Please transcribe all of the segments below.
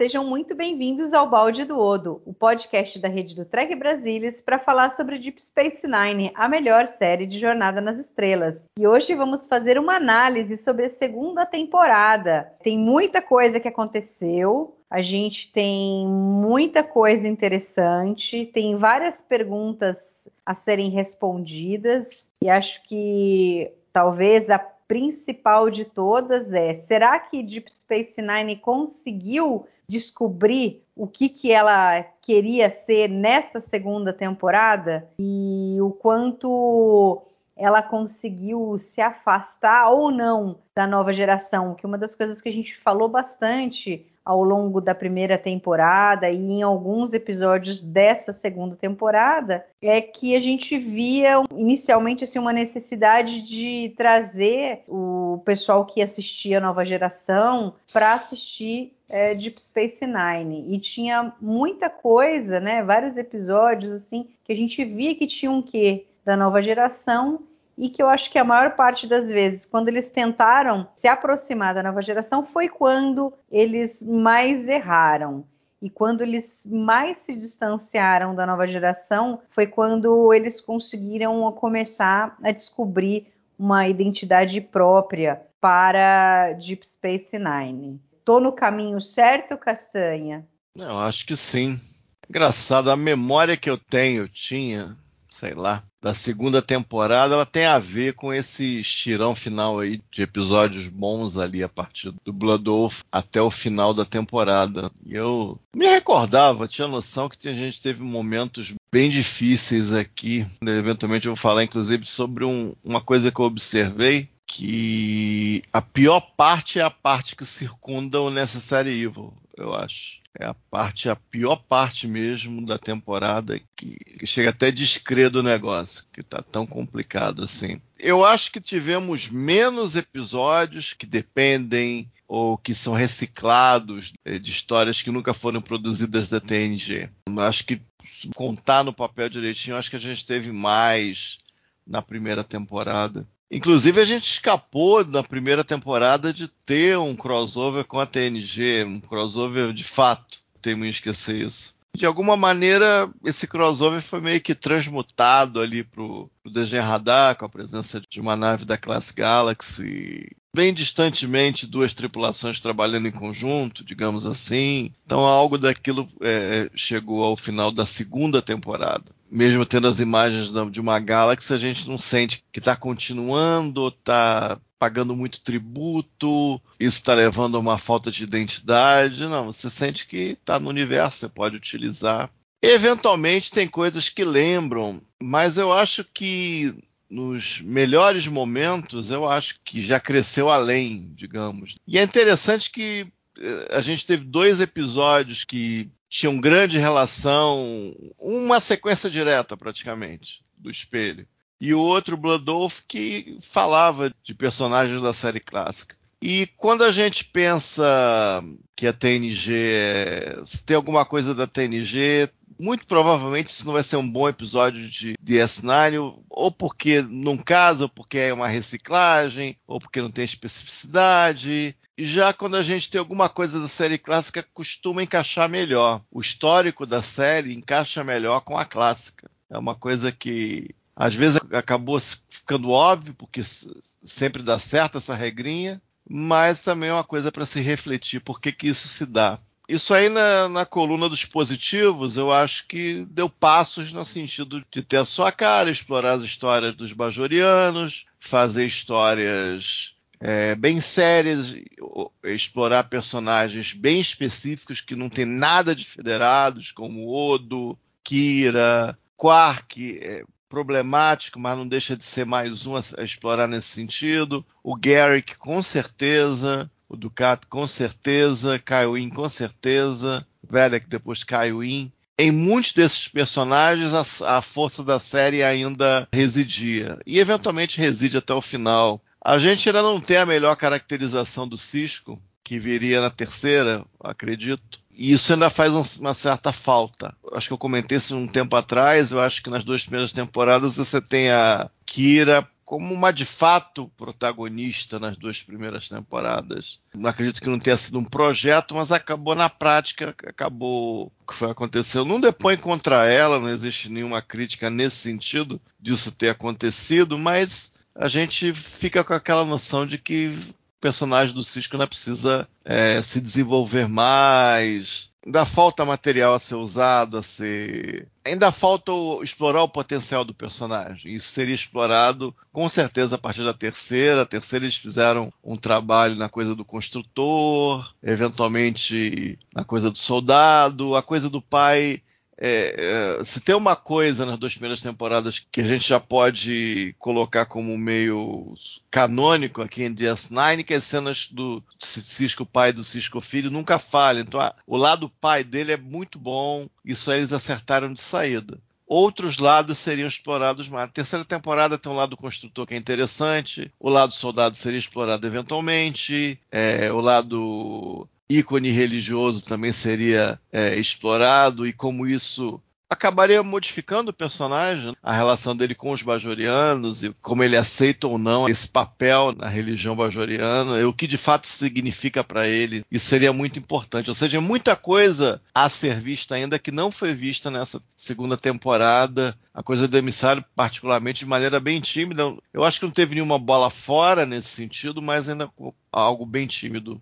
Sejam muito bem-vindos ao Balde do Odo, o podcast da rede do Trek Brasilis para falar sobre Deep Space Nine, a melhor série de Jornada nas Estrelas. E hoje vamos fazer uma análise sobre a segunda temporada. Tem muita coisa que aconteceu, a gente tem muita coisa interessante, tem várias perguntas a serem respondidas e acho que talvez a principal de todas é: será que Deep Space Nine conseguiu descobrir o que, que ela queria ser nessa segunda temporada e o quanto ela conseguiu se afastar ou não da nova geração? Que uma das coisas que a gente falou bastante ao longo da primeira temporada e em alguns episódios dessa segunda temporada é que a gente via inicialmente assim uma necessidade de trazer o pessoal que assistia a nova geração para assistir é, Deep Space Nine e tinha muita coisa, né? Vários episódios assim que a gente via que tinham um quê da nova geração e que eu acho que a maior parte das vezes, quando eles tentaram se aproximar da nova geração, foi quando eles mais erraram. E quando eles mais se distanciaram da nova geração, foi quando eles conseguiram começar a descobrir uma identidade própria para Deep Space Nine. Tô no caminho certo, Castanha? Eu acho que sim. Engraçado, a memória que eu tenho, eu tinha, sei lá, da segunda temporada, ela tem a ver com esse estirão final aí de episódios bons ali a partir do Blood Wolf até o final da temporada. E eu me recordava, tinha noção que a gente teve momentos bem difíceis aqui. Eventualmente eu vou falar inclusive sobre um, uma coisa que eu observei que a pior parte é a parte que circunda o Necessary Evil, eu acho. É a parte, a pior parte mesmo da temporada, que, que chega até a descrer do negócio, que tá tão complicado assim. Eu acho que tivemos menos episódios que dependem ou que são reciclados eh, de histórias que nunca foram produzidas da TNG. Eu acho que contar no papel direitinho, acho que a gente teve mais na primeira temporada. Inclusive, a gente escapou na primeira temporada de ter um crossover com a TNG, um crossover de fato. Temo esquecer isso. De alguma maneira, esse crossover foi meio que transmutado ali pro, pro desenho radar, com a presença de uma nave da classe Galaxy. Bem distantemente, duas tripulações trabalhando em conjunto, digamos assim. Então, algo daquilo é, chegou ao final da segunda temporada mesmo tendo as imagens de uma Galaxy, a gente não sente que está continuando, está pagando muito tributo, isso está levando a uma falta de identidade. Não, você sente que está no universo, você pode utilizar. Eventualmente tem coisas que lembram, mas eu acho que nos melhores momentos, eu acho que já cresceu além, digamos. E é interessante que eh, a gente teve dois episódios que tinham grande relação, uma sequência direta praticamente do espelho. E o outro, Blood Wolf, que falava de personagens da série clássica. E quando a gente pensa que a TNG se tem alguma coisa da TNG, muito provavelmente isso não vai ser um bom episódio de DS9, ou porque não casa, ou porque é uma reciclagem, ou porque não tem especificidade. E já quando a gente tem alguma coisa da série clássica, costuma encaixar melhor. O histórico da série encaixa melhor com a clássica. É uma coisa que às vezes acabou ficando óbvio, porque sempre dá certo essa regrinha, mas também é uma coisa para se refletir por que, que isso se dá. Isso aí na, na, coluna dos positivos, eu acho que deu passos no sentido de ter a sua cara, explorar as histórias dos bajorianos, fazer histórias é, bem sérias, explorar personagens bem específicos que não tem nada de federados, como Odo, Kira, Quark, é, problemático, mas não deixa de ser mais um a, a explorar nesse sentido. O Garrick, com certeza. O Ducato, com certeza. Kaiwin, com certeza. Velek, depois Kaiwin. Em muitos desses personagens, a, a força da série ainda residia. E eventualmente reside até o final. A gente ainda não tem a melhor caracterização do Cisco, que viria na terceira, acredito. E isso ainda faz um, uma certa falta. Acho que eu comentei isso um tempo atrás. Eu acho que nas duas primeiras temporadas você tem a Kira como uma de fato protagonista nas duas primeiras temporadas. Não acredito que não tenha sido um projeto, mas acabou na prática, acabou o que foi acontecendo. Não depõe contra ela, não existe nenhuma crítica nesse sentido disso ter acontecido, mas a gente fica com aquela noção de que personagem do Cisco ainda precisa é, se desenvolver mais. Ainda falta material a ser usado, a ser. Ainda falta explorar o potencial do personagem. Isso seria explorado com certeza a partir da terceira. A terceira eles fizeram um trabalho na coisa do construtor, eventualmente na coisa do soldado. A coisa do pai é, é, se tem uma coisa nas duas primeiras temporadas que a gente já pode colocar como meio canônico aqui em DS9, que as cenas do Cisco pai e do Cisco filho nunca falham. Então, o lado pai dele é muito bom, isso aí eles acertaram de saída. Outros lados seriam explorados mais. A terceira temporada tem um lado construtor que é interessante, o lado soldado seria explorado eventualmente, é, o lado ícone religioso também seria é, explorado e como isso acabaria modificando o personagem, a relação dele com os bajorianos e como ele aceita ou não esse papel na religião bajoriana, e o que de fato significa para ele. Isso seria muito importante. Ou seja, muita coisa a ser vista ainda que não foi vista nessa segunda temporada. A coisa do emissário, particularmente, de maneira bem tímida. Eu acho que não teve nenhuma bola fora nesse sentido, mas ainda algo bem tímido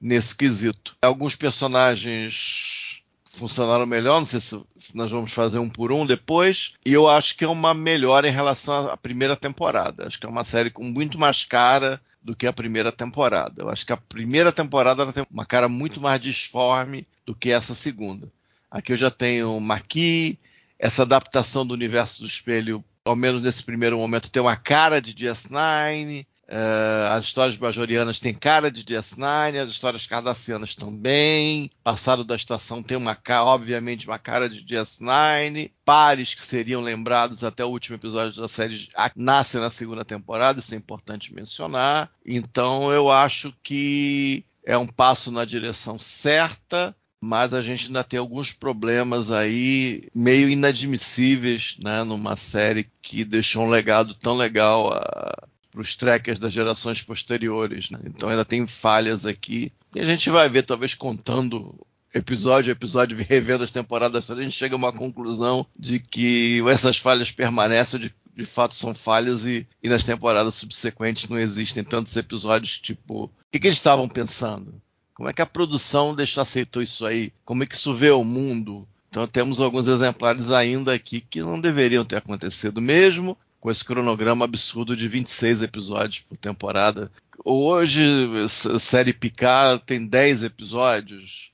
nesse quesito. Alguns personagens funcionaram melhor, não sei se, se, nós vamos fazer um por um depois, e eu acho que é uma melhora em relação à primeira temporada. Acho que é uma série com muito mais cara do que a primeira temporada. Eu acho que a primeira temporada tem uma cara muito mais disforme do que essa segunda. Aqui eu já tenho Maqui, essa adaptação do universo do espelho, ao menos nesse primeiro momento, tem uma cara de DS9, Uh, as histórias bajorianas têm cara de DS9, as histórias cardassianas também. Passado da estação tem uma obviamente uma cara de DS9. Pares que seriam lembrados até o último episódio da série nascem na segunda temporada, isso é importante mencionar. Então eu acho que é um passo na direção certa mas a gente ainda tem alguns problemas aí meio inadmissíveis, né, numa série que deixou um legado tão legal a, para os trackers das gerações posteriores. Né? Então ainda tem falhas aqui. E a gente vai ver, talvez contando episódio a episódio, revendo as temporadas, a gente chega a uma conclusão de que essas falhas permanecem, de, de fato são falhas, e, e, nas temporadas subsequentes não existem tantos episódios tipo. O que, que eles estavam pensando? Como é que a produção deixou, aceitou isso aí? Como é que isso vê o mundo? Então temos alguns exemplares ainda aqui que não deveriam ter acontecido mesmo, com esse cronograma absurdo de 26 episódios por temporada. Hoje, série Picard tem 10 episódios.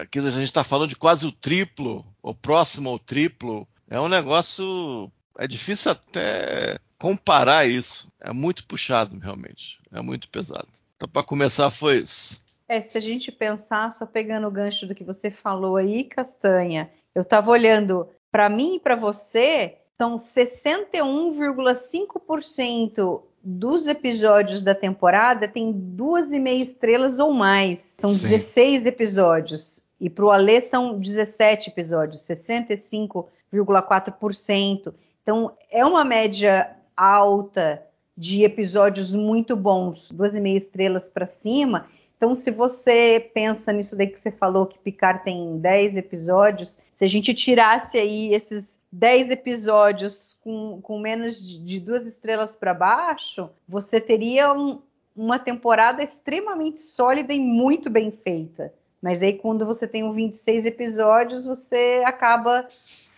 Aqui a gente está falando de quase o triplo, ou próximo ao triplo. É um negócio. É difícil até comparar isso. É muito puxado, realmente. É muito pesado. Então, para começar, foi isso. É, se a gente pensar, só pegando o gancho do que você falou aí, Castanha, eu estava olhando para mim e para você, são 61,5% dos episódios da temporada tem duas e meia estrelas ou mais. São Sim. 16 episódios. E para o Alê são 17 episódios, 65,4%. Então é uma média alta de episódios muito bons, duas e meia estrelas para cima. Então, se você pensa nisso daí que você falou, que Picard tem 10 episódios, se a gente tirasse aí esses 10 episódios com, com menos de, duas estrelas para baixo, você teria um, uma temporada extremamente sólida e muito bem feita. Mas aí, quando você tem um 26 episódios, você acaba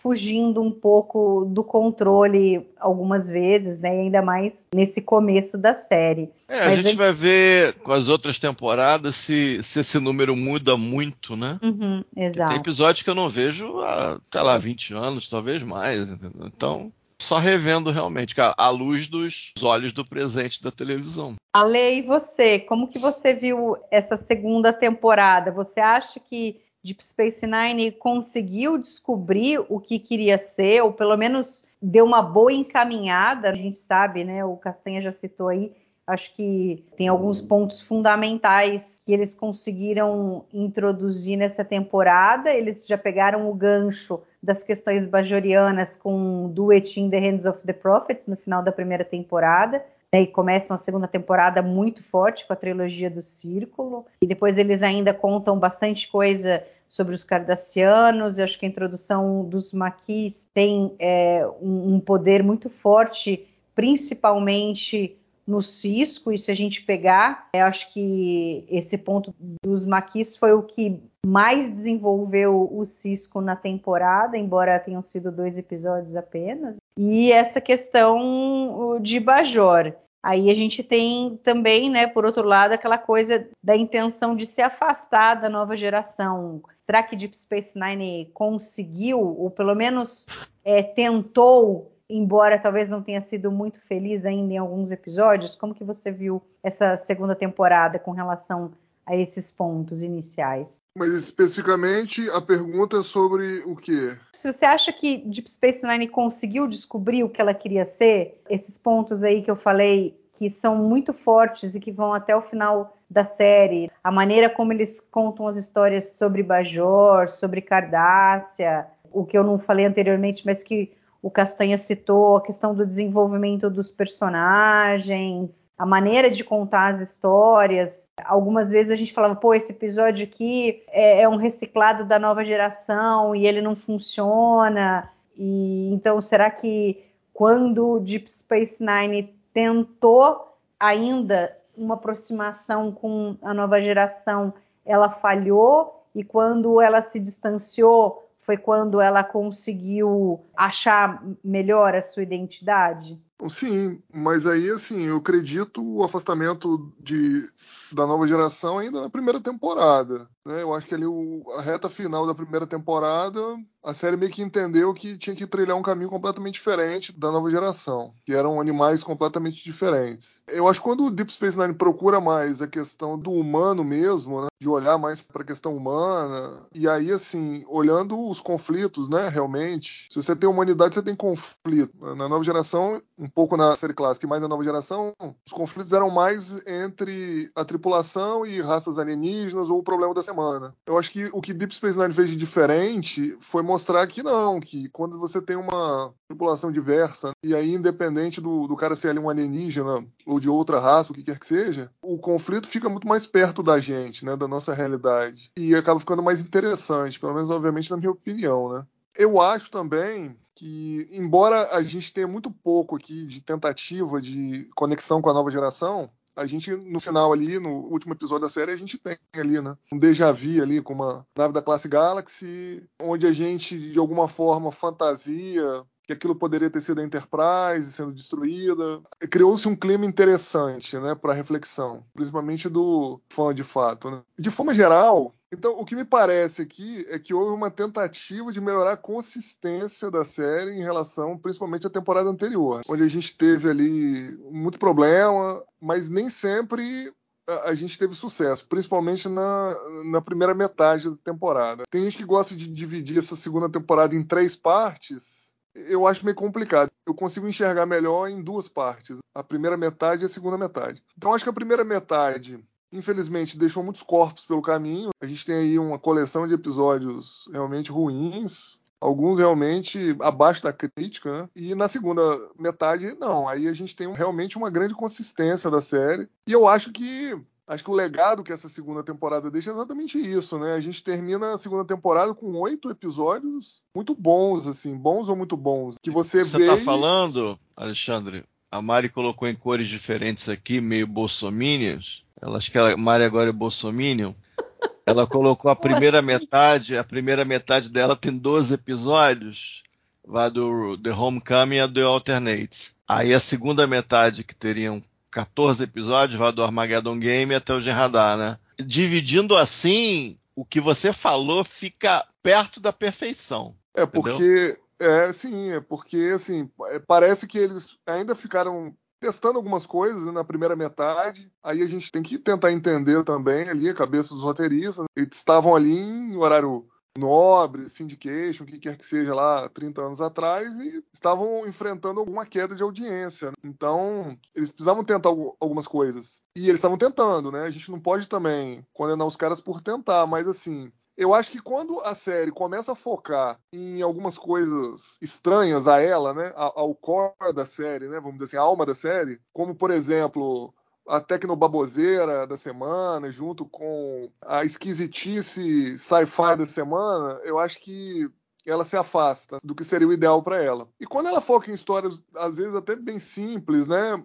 fugindo um pouco do controle algumas vezes, né? E ainda mais nesse começo da série. É, a Mas gente vai ver com as outras temporadas se, se esse número muda muito, né? Uhum, exato. Tem episódios que eu não vejo há, sei lá, 20 anos, talvez mais. Entendeu? Então, só revendo realmente, à luz dos olhos do presente da televisão. Ale, e você? Como que você viu essa segunda temporada? Você acha que Deep Space Nine conseguiu descobrir o que queria ser, ou pelo menos deu uma boa encaminhada? A gente sabe, né? O Castanha já citou aí, acho que tem alguns pontos fundamentais que eles conseguiram introduzir nessa temporada. Eles já pegaram o gancho das questões bajorianas com Duet in the Hands of the Prophets no final da primeira temporada. Né, e começam a segunda temporada muito forte com a trilogia do Círculo. E depois eles ainda contam bastante coisa sobre os cardassianos. Eu acho que a introdução dos maquis tem é, um, um poder muito forte, principalmente no Cisco, e se a gente pegar, eu acho que esse ponto dos maquis foi o que mais desenvolveu o Cisco na temporada, embora tenham sido dois episódios apenas. E essa questão de Bajor. Aí a gente tem também, né, por outro lado, aquela coisa da intenção de se afastar da nova geração. Será que Deep Space Nine conseguiu, ou pelo menos é, tentou embora talvez não tenha sido muito feliz ainda em alguns episódios, como que você viu essa segunda temporada com relação a esses pontos iniciais? Mas especificamente a pergunta é sobre o quê? Se você acha que Deep Space Nine conseguiu descobrir o que ela queria ser, esses pontos aí que eu falei que são muito fortes e que vão até o final da série, a maneira como eles contam as histórias sobre Bajor, sobre Cardassia, o que eu não falei anteriormente, mas que o Castanha citou a questão do desenvolvimento dos personagens, a maneira de contar as histórias. Algumas vezes a gente falava, pô, esse episódio aqui é, é um reciclado da nova geração e ele não funciona. E então, será que quando Deep Space Nine tentou ainda uma aproximação com a nova geração, ela falhou? E quando ela se distanciou, foi quando ela conseguiu achar melhor a sua identidade? Sim, mas aí assim, eu acredito o afastamento de, da nova geração ainda na primeira temporada. Né? Eu acho que ali o, a reta final da primeira temporada a série meio que entendeu que tinha que trilhar um caminho completamente diferente da nova geração, que eram animais completamente diferentes. Eu acho que quando o Deep Space Nine procura mais a questão do humano mesmo, né, de olhar mais para a questão humana, e aí assim, olhando os conflitos, né, realmente, se você tem humanidade, você tem conflito. Na nova geração, um pouco na série clássica e mais na nova geração, os conflitos eram mais entre a tripulação e raças alienígenas ou o problema da semana. Eu acho que o que Deep Space Nine fez de diferente foi mostrar que não, que quando você tem uma tripulação diversa, e aí independente do, do cara ser ali um alienígena ou de outra raça, o que quer que seja, o conflito fica muito mais perto da gente, né, da nossa realidade. E acaba ficando mais interessante, pelo menos obviamente na minha opinião, né. Eu acho também que, embora a gente tenha muito pouco aqui de tentativa de conexão com a nova geração, a gente, no final ali, no último episódio da série, a gente tem ali, né? Um déjà vu ali com uma nave da classe Galaxy, onde a gente, de alguma forma, fantasia que aquilo poderia ter sido a Enterprise sendo destruída. Criou-se um clima interessante, né, para reflexão, principalmente do fã de fato. Né? De forma geral, então, o que me parece aqui é que houve uma tentativa de melhorar a consistência da série em relação, principalmente, à temporada anterior, onde a gente teve ali muito problema, mas nem sempre a gente teve sucesso, principalmente na, na primeira metade da temporada. Tem gente que gosta de dividir essa segunda temporada em três partes. Eu acho meio complicado. Eu consigo enxergar melhor em duas partes, a primeira metade e a segunda metade. Então, acho que a primeira metade infelizmente deixou muitos corpos pelo caminho. A gente tem aí uma coleção de episódios realmente ruins, alguns realmente abaixo da crítica, né? E na segunda metade, não. Aí a gente tem realmente uma grande consistência da série. E eu acho que Acho que o legado que essa segunda temporada deixa é exatamente isso, né? A gente termina a segunda temporada com oito episódios muito bons, assim, bons ou muito bons. Que você, você vê. Você tá falando, Alexandre? A Mari colocou em cores diferentes aqui, meio bolsominions. Ela acho que a Mari agora é bolsominion. Ela colocou a primeira metade, a primeira metade dela tem 12 episódios. vai do The Homecoming a The Alternates. Aí a segunda metade, que teriam 14 episódios, vai do Armageddon Game até o Gerradar, né? Dividindo assim, o que você falou fica perto da perfeição. É porque é sim, é porque assim é, parece que eles ainda ficaram testando algumas coisas na primeira metade. Aí a gente tem que tentar entender também ali a cabeça dos roteiristas. Eles estavam ali em horário nobre, syndication, o que quer que seja lá 30 anos atrás e estavam enfrentando alguma queda de audiência. Então, eles precisavam tentar algumas coisas. E eles estavam tentando, né? A gente não pode também condenar os caras por tentar, mas assim, eu acho que quando a série começa a focar em algumas coisas estranhas a ela, né, ao core da série, né, vamos dizer assim, a alma da série, como por exemplo a tecnobaboseira da semana, junto com a esquisitice sci-fi da semana, eu acho que ela se afasta do que seria o ideal para ela. E quando ela foca em histórias, às vezes até bem simples, né?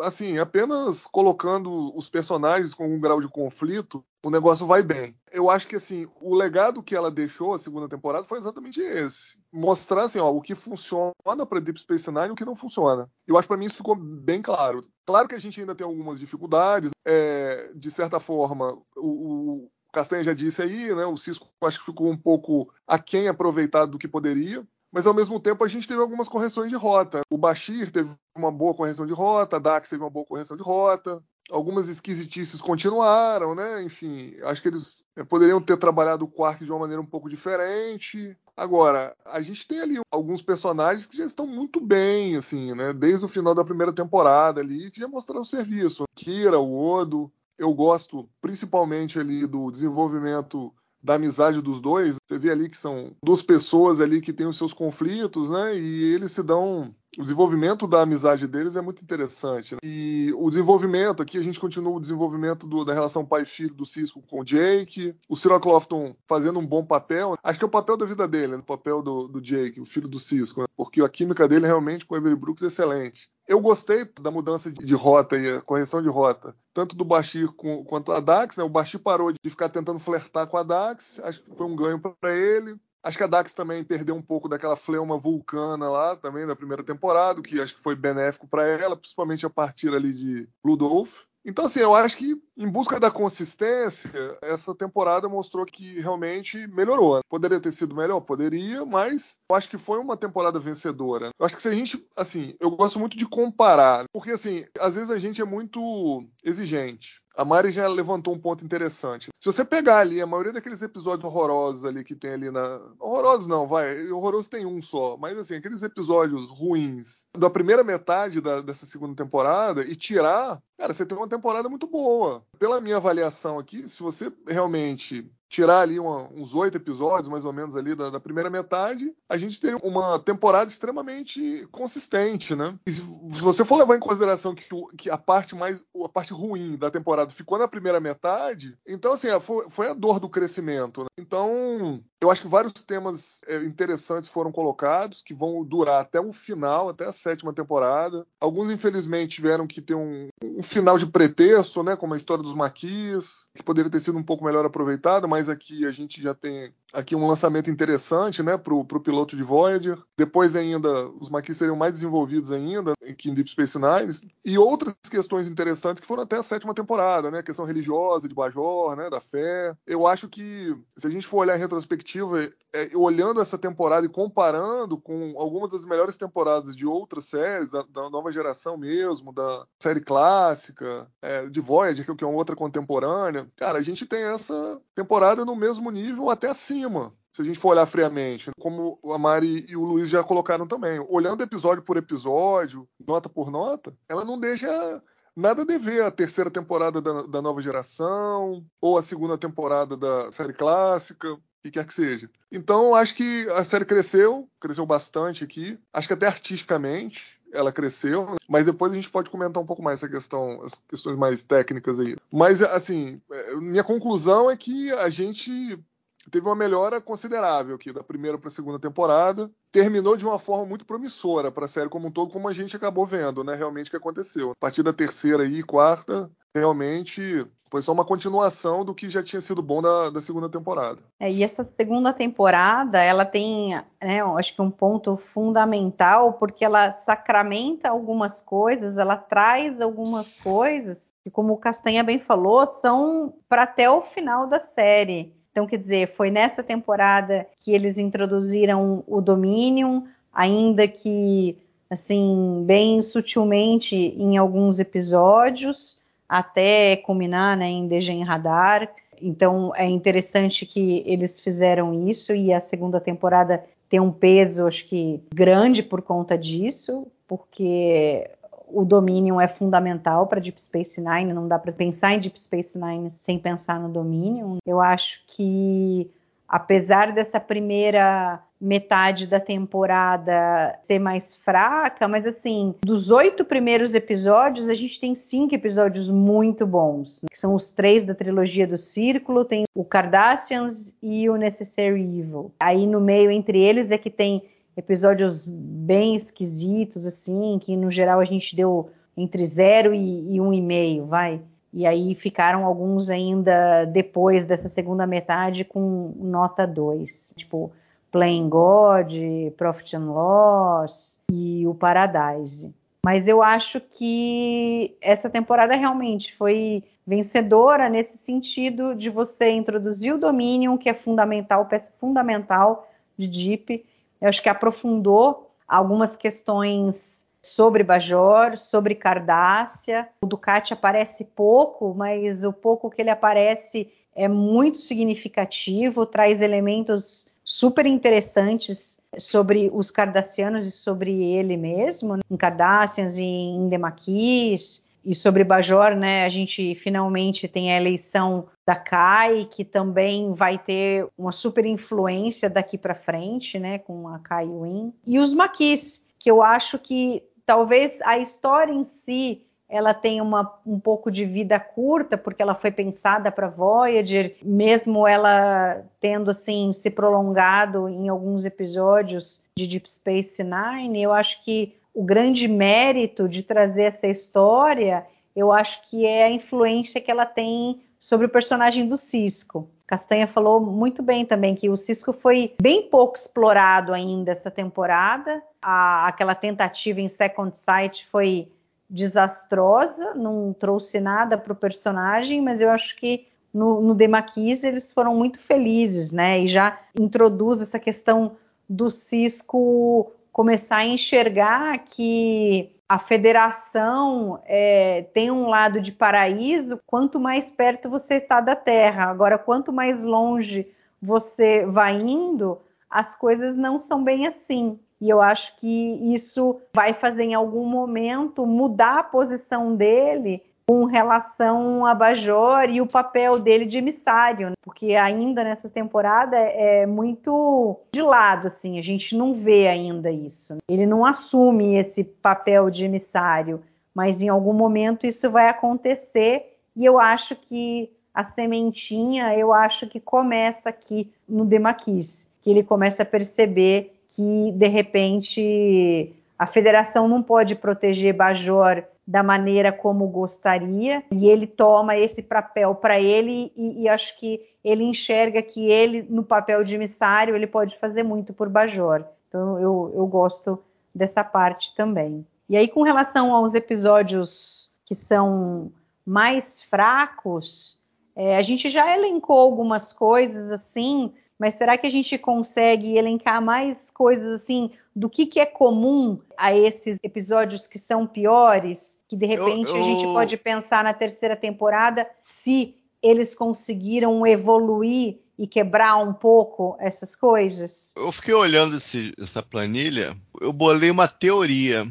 Assim, apenas colocando os personagens com um grau de conflito, o negócio vai bem. Eu acho que assim, o legado que ela deixou a segunda temporada foi exatamente esse. Mostrar assim, ó, o que funciona para Deep Space Nine e o que não funciona. Eu acho para mim isso ficou bem claro. Claro que a gente ainda tem algumas dificuldades. É, de certa forma, o, Castanha já disse aí, né? O Cisco acho que ficou um pouco aquém aproveitado do que poderia. Mas ao mesmo tempo a gente teve algumas correções de rota. O Bashir teve uma boa correção de rota, a Dax teve uma boa correção de rota. Algumas esquisitices continuaram, né? Enfim, acho que eles é, poderiam ter trabalhado o Quark de uma maneira um pouco diferente. Agora, a gente tem ali alguns personagens que já estão muito bem, assim, né? Desde o final da primeira temporada ali, que já mostraram serviço. Kira, o Odo, eu gosto principalmente ali do desenvolvimento da amizade dos dois. Você vê ali que são duas pessoas ali que têm os seus conflitos, né? E eles se dão. O desenvolvimento da amizade deles é muito interessante. Né? E o desenvolvimento, aqui a gente continua o desenvolvimento do, da relação pai-filho do Cisco com o Jake, o Cyril Clofton fazendo um bom papel. Acho que é o papel da vida dele, né? o papel do, do Jake, o filho do Cisco, né? porque a química dele realmente com o Avery Brooks é excelente. Eu gostei da mudança de rota e a correção de rota, tanto do Bashir quanto a Dax. Né? O Bashir parou de ficar tentando flertar com a Dax, acho que foi um ganho para ele. Acho que a Dax também perdeu um pouco daquela fleuma vulcana lá, também da primeira temporada, que acho que foi benéfico para ela, principalmente a partir ali de Ludolf. Então, assim, eu acho que em busca da consistência, essa temporada mostrou que realmente melhorou. Poderia ter sido melhor? Poderia, mas eu acho que foi uma temporada vencedora. Eu acho que se a gente, assim, eu gosto muito de comparar, porque, assim, às vezes a gente é muito exigente. A Mari já levantou um ponto interessante. Se você pegar ali a maioria daqueles episódios horrorosos ali que tem ali na. Horrorosos não, vai. Horroroso tem um só. Mas assim, aqueles episódios ruins da primeira metade da, dessa segunda temporada e tirar. Cara, você tem uma temporada muito boa. Pela minha avaliação aqui, se você realmente tirar ali uma, uns oito episódios, mais ou menos, ali da, da, primeira metade, a gente tem uma temporada extremamente consistente, né? E se você for levar em consideração que, que a parte mais, a parte ruim da temporada ficou na primeira metade, então, assim, foi, foi a dor do crescimento. Né? Então, eu acho que vários temas é, interessantes foram colocados, que vão durar até o final, até a sétima temporada. Alguns, infelizmente, tiveram que ter um, um final de pretexto, né? Como a história dos maquis, que poderia ter sido um pouco melhor aproveitada, mas aqui a gente já tem aqui um lançamento interessante, né, para o piloto de Voyager. Depois ainda, os maquis seriam mais desenvolvidos ainda aqui em Deep Space Nine. E outras questões interessantes que foram até a sétima temporada, né, a questão religiosa de Bajor, né, da fé. Eu acho que, se a gente for olhar em retrospectiva, é, olhando essa temporada e comparando com algumas das melhores temporadas de outras séries, da, da nova geração mesmo, da série clássica, é, de Voyager, que é uma outra contemporânea, cara, a gente tem essa temporada no mesmo nível até acima se a gente for olhar friamente, como a Mari e o Luiz já colocaram também, olhando episódio por episódio, nota por nota, ela não deixa nada a dever a terceira temporada da, da nova geração ou a segunda temporada da série clássica que quer que seja. Então, acho que a série cresceu, cresceu bastante aqui. Acho que até artisticamente ela cresceu, mas depois a gente pode comentar um pouco mais essa questão, as questões mais técnicas aí. Mas, assim, é, minha conclusão é que a gente teve uma melhora considerável aqui da primeira para a segunda temporada. Terminou de uma forma muito promissora para a série como um todo, como a gente acabou vendo, né? Realmente que aconteceu. A partir da terceira e quarta, realmente Foi só uma continuação do que já tinha sido bom da, da segunda temporada. É, e essa segunda temporada, ela tem, né, acho que um ponto fundamental, porque ela sacramenta algumas coisas, ela traz algumas coisas que, como o Castanha bem falou, são para até o final da série. Então, quer dizer, foi nessa temporada que eles introduziram o Dominion, ainda que assim, bem sutilmente em alguns episódios até culminar né, em DG em Radar. Então é interessante que eles fizeram isso e a segunda temporada tem um peso, acho que grande por conta disso, porque o Dominion é fundamental para Deep Space Nine, não dá para pensar em Deep Space Nine sem pensar no Dominion. Eu acho que apesar dessa primeira metade da temporada ser mais fraca, mas assim, dos oito primeiros episódios, a gente tem cinco episódios muito bons, que são os três da trilogia do Círculo, tem o Cardassians e o Necessary Evil. Aí no meio entre eles é que tem episódios bem esquisitos, assim, que no geral a gente deu entre zero e, e um e meio, vai. E aí ficaram alguns ainda depois dessa segunda metade com nota 2. Tipo, Playing God, Profit and Loss e o Paradise. Mas eu acho que essa temporada realmente foi vencedora nesse sentido de você introduzir o Dominion, que é fundamental, peça fundamental de Deep. Eu acho que aprofundou algumas questões sobre Bajor, sobre Cardassia. O Ducati aparece pouco, mas o pouco que ele aparece é muito significativo, traz elementos super interessantes sobre os cardassianos e sobre ele mesmo, em Cardassians e em Demaquis, e sobre Bajor, né, a gente finalmente tem a eleição da Kai, que também vai ter uma super influência daqui para frente, né, com a Kai Win. E os Maquis, que eu acho que talvez a história em si ela tem uma, um pouco de vida curta, porque ela foi pensada para Voyager, mesmo ela tendo assim se prolongado em alguns episódios de Deep Space Nine, eu acho que o grande mérito de trazer essa história, eu acho que é a influência que ela tem sobre o personagem do Cisco. Castanha falou muito bem também que o Cisco foi bem pouco explorado ainda essa temporada. A, aquela tentativa em Second Sight foi desastrosa, não trouxe nada para o personagem, mas eu acho que no, no Demaquis eles foram muito felizes, né? E já introduz essa questão do Cisco começar a enxergar que a federação é, tem um lado de paraíso quanto mais perto você está da Terra. Agora, quanto mais longe você vai indo, as coisas não são bem assim. E eu acho que isso vai fazer em algum momento mudar a posição dele com relação a Bajor e o papel dele de emissário, né? porque ainda nessa temporada é muito de lado, assim, a gente não vê ainda isso. Né? Ele não assume esse papel de emissário, mas em algum momento isso vai acontecer e eu acho que a sementinha, eu acho que começa aqui no Demaquis, que ele começa a perceber que de repente a federação não pode proteger Bajor da maneira como gostaria e ele toma esse papel para ele e, e, acho que ele enxerga que ele no papel de emissário ele pode fazer muito por Bajor então eu, eu gosto dessa parte também e aí com relação aos episódios que são mais fracos é, a gente já elencou algumas coisas assim mas será que a gente consegue elencar mais coisas assim do que, que é comum a esses episódios que são piores? Que de repente eu, eu... a gente pode pensar na terceira temporada se eles conseguiram evoluir e quebrar um pouco essas coisas? Eu fiquei olhando esse, essa planilha, eu bolei uma teoria.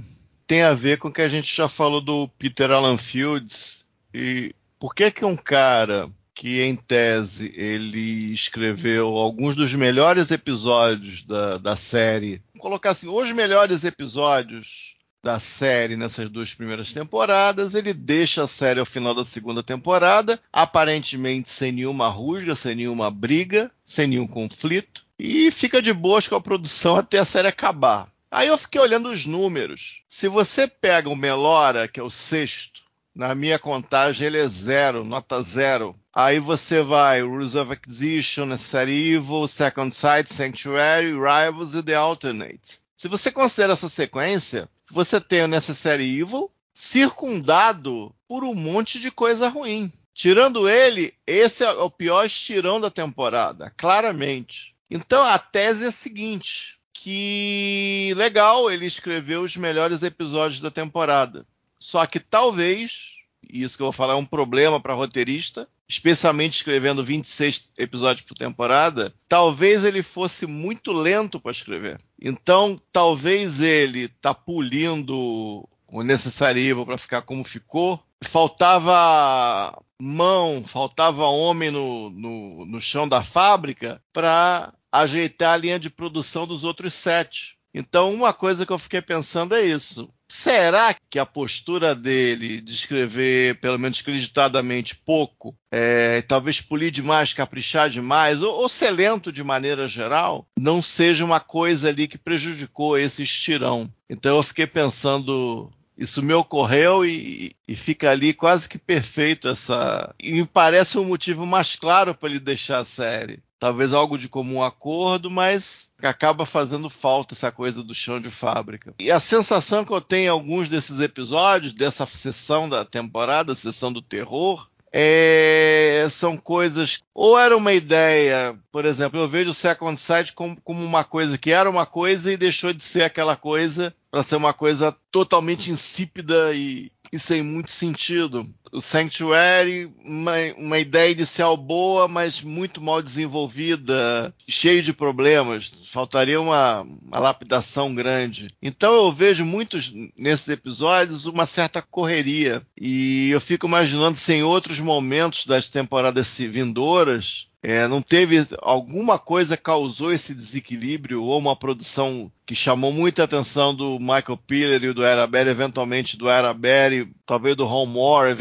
Tem a ver com o que a gente já falou do Peter Alan Fields e por que que um cara que em tese ele escreveu alguns dos melhores episódios da, da série. Vou colocar assim, os melhores episódios da série nessas duas primeiras temporadas. Ele deixa a série ao final da segunda temporada, aparentemente sem nenhuma rusga, sem nenhuma briga, sem nenhum conflito, e fica de boas com a produção até a série acabar. Aí eu fiquei olhando os números. Se você pega o Melora, que é o sexto, Na minha contagem ele é zero, nota zero. Aí você vai Rules of Acquisition, Necessary Evil, Second Sight, Sanctuary, Rivals e The Alternate. Se você considera essa sequência, você tem o Necessary Evil circundado por um monte de coisa ruim. Tirando ele, esse é o pior estirão da temporada, claramente. Então a tese é a seguinte: que legal, ele escreveu os melhores episódios da temporada. Só que talvez, e isso que eu vou falar é um problema para roteirista, especialmente escrevendo 26 episódios por temporada, talvez ele fosse muito lento para escrever. Então, talvez ele tá pulindo o necessário para ficar como ficou. Faltava mão, faltava homem no, no, no chão da fábrica para ajeitar a linha de produção dos outros sete. Então, uma coisa que eu fiquei pensando é isso. Será que a postura dele de escrever, pelo menos acreditadamente, pouco, é, talvez polir demais, caprichar demais, ou, ou ser lento de maneira geral, não seja uma coisa ali que prejudicou esse estirão? Então eu fiquei pensando isso me ocorreu e, e, fica ali quase que perfeito essa. E me parece um motivo mais claro para ele deixar a série. Talvez algo de comum acordo, mas acaba fazendo falta essa coisa do chão de fábrica. E a sensação que eu tenho em alguns desses episódios, dessa sessão da temporada, sessão do terror, é, são coisas. Ou era uma ideia, por exemplo, eu vejo o Second Sight como, como uma coisa que era uma coisa e deixou de ser aquela coisa para ser uma coisa totalmente insípida e, e sem muito sentido. O Sanctuary, uma, uma, ideia inicial boa, mas muito mal desenvolvida, cheio de problemas. Faltaria uma, uma lapidação grande. Então eu vejo muitos nesses episódios uma certa correria. E eu fico imaginando se em outros momentos das temporadas vindouras é, não teve alguma coisa causou esse desequilíbrio ou uma produção que chamou muita atenção do Michael Piller e do Araberry, eventualmente do Araberry, talvez do Ron Moore,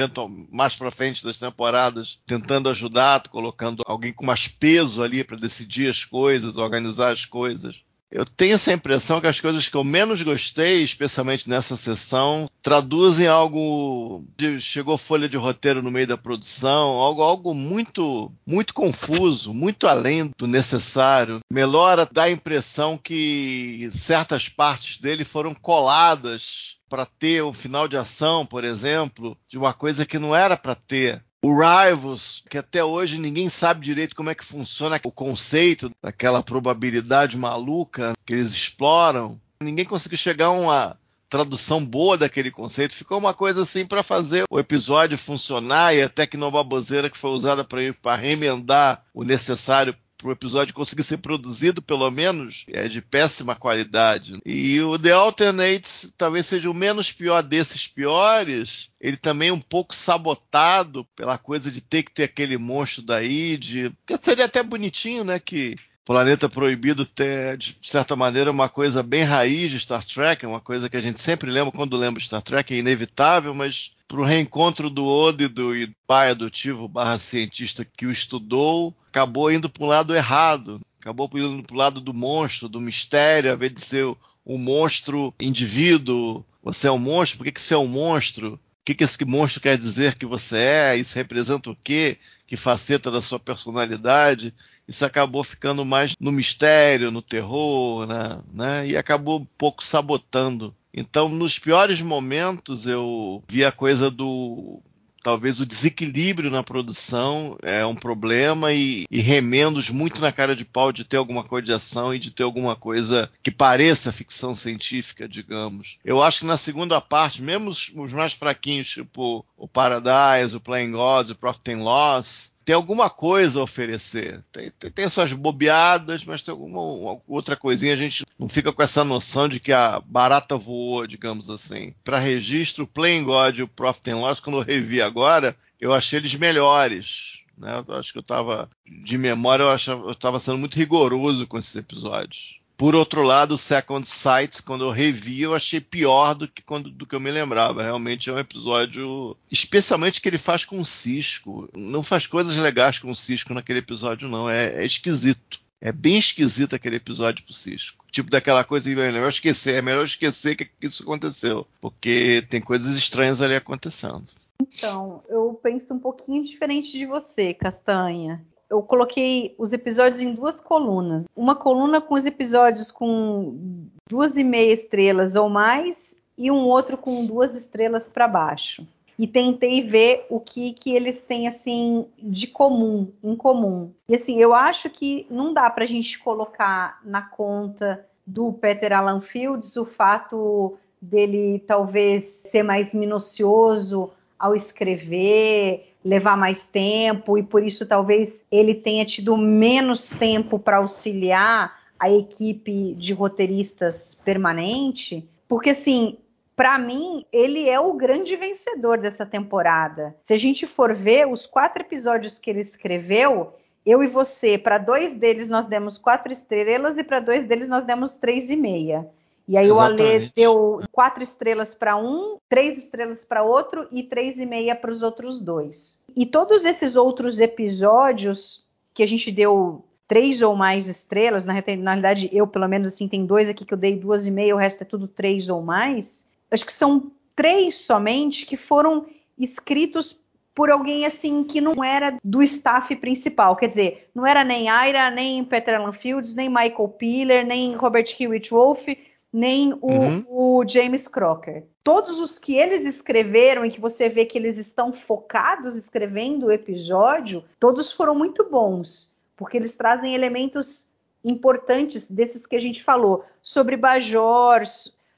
mais para frente das temporadas, tentando ajudar, colocando alguém com mais peso ali para decidir as coisas, organizar as coisas. Eu tenho essa impressão que as coisas que eu menos gostei, especialmente nessa sessão, traduzem algo. De, chegou folha de roteiro no meio da produção, algo, algo muito, muito confuso, muito além do necessário. Melhora dá a impressão que certas partes dele foram coladas para ter um final de ação, por exemplo, de uma coisa que não era para ter. O Rivals, que até hoje ninguém sabe direito como é que funciona o conceito daquela probabilidade maluca que eles exploram. Ninguém conseguiu chegar a uma tradução boa daquele conceito. Ficou uma coisa assim para fazer o episódio funcionar e a tecnobaboseira que foi usada para remendar o necessário para o episódio conseguir ser produzido, pelo menos, é de péssima qualidade. E o The Alternates talvez seja o menos pior desses piores. Ele também é um pouco sabotado pela coisa de ter que ter aquele monstro daí, de. Seria até bonitinho, né? Que Planeta Proibido ter, de certa maneira, uma coisa bem raiz de Star Trek, uma coisa que a gente sempre lembra quando lembra de Star Trek, é inevitável, mas para o reencontro do Odo e do pai adotivo barra cientista que o estudou, acabou indo para o lado errado, acabou indo para o lado do monstro, do mistério, ao invés de ser o, monstro indivíduo, você é um monstro, por que, que você é um monstro? O que, que esse monstro quer dizer que você é? Isso representa o quê? Que faceta da sua personalidade? Isso acabou ficando mais no mistério, no terror, né? né? E acabou um pouco sabotando. Então, nos piores momentos, eu vi a coisa do talvez o desequilíbrio na produção é um problema e, e, remendos muito na cara de pau de ter alguma coisa de ação e de ter alguma coisa que pareça ficção científica, digamos. Eu acho que na segunda parte, mesmo os, os mais fraquinhos, tipo o Paradise, o Playing God, o Profit and Loss, tem alguma coisa a oferecer. Tem, tem, tem, suas bobeadas, mas tem alguma outra coisinha. A gente não fica com essa noção de que a barata voou, digamos assim. Para registro, Playing God e o Profit and Loss, quando eu revi agora, eu achei eles melhores. Né? Eu acho que eu estava, de memória, eu estava sendo muito rigoroso com esses episódios. Por outro lado, Second Sight, quando eu revi, eu achei pior do que, quando, do que eu me lembrava. Realmente é um episódio. Especialmente que ele faz com o Cisco. Não faz coisas legais com o Cisco naquele episódio, não. É, é esquisito. É bem esquisito aquele episódio pro Cisco. Tipo daquela coisa que é melhor esquecer, é melhor esquecer que isso aconteceu. Porque tem coisas estranhas ali acontecendo. Então, eu penso um pouquinho diferente de você, Castanha. Eu coloquei os episódios em duas colunas. Uma coluna com os episódios com duas e meia estrelas ou mais, e um outro com duas estrelas para baixo. E tentei ver o que, que eles têm assim de comum, em comum. E assim, eu acho que não dá para a gente colocar na conta do Peter Alan Fields o fato dele talvez ser mais minucioso ao escrever, levar mais tempo e por isso talvez ele tenha tido menos tempo para auxiliar a equipe de roteiristas permanente, porque assim, para mim, ele é o grande vencedor dessa temporada. Se a gente for ver os quatro episódios que ele escreveu, eu e você, para dois deles nós demos quatro estrelas e para dois deles nós demos três e meia. E aí Exatamente. o Alê deu quatro estrelas para um, três estrelas para outro e três e meia para os outros dois. E todos esses outros episódios que a gente deu três ou mais estrelas, na, na realidade eu pelo menos assim tem dois aqui que eu dei duas e meia, o resto é tudo três ou mais. Acho que são três somente que foram escritos por alguém assim que não era do staff principal, quer dizer, não era nem Ira, nem Peter Alan Fields, nem Michael Piller, nem Robert Hewitt Wolfe, nem o, uhum. o, James Crocker. Todos os que eles escreveram e que você vê que eles estão focados escrevendo o episódio, todos foram muito bons, porque eles trazem elementos importantes desses que a gente falou, sobre Bajor,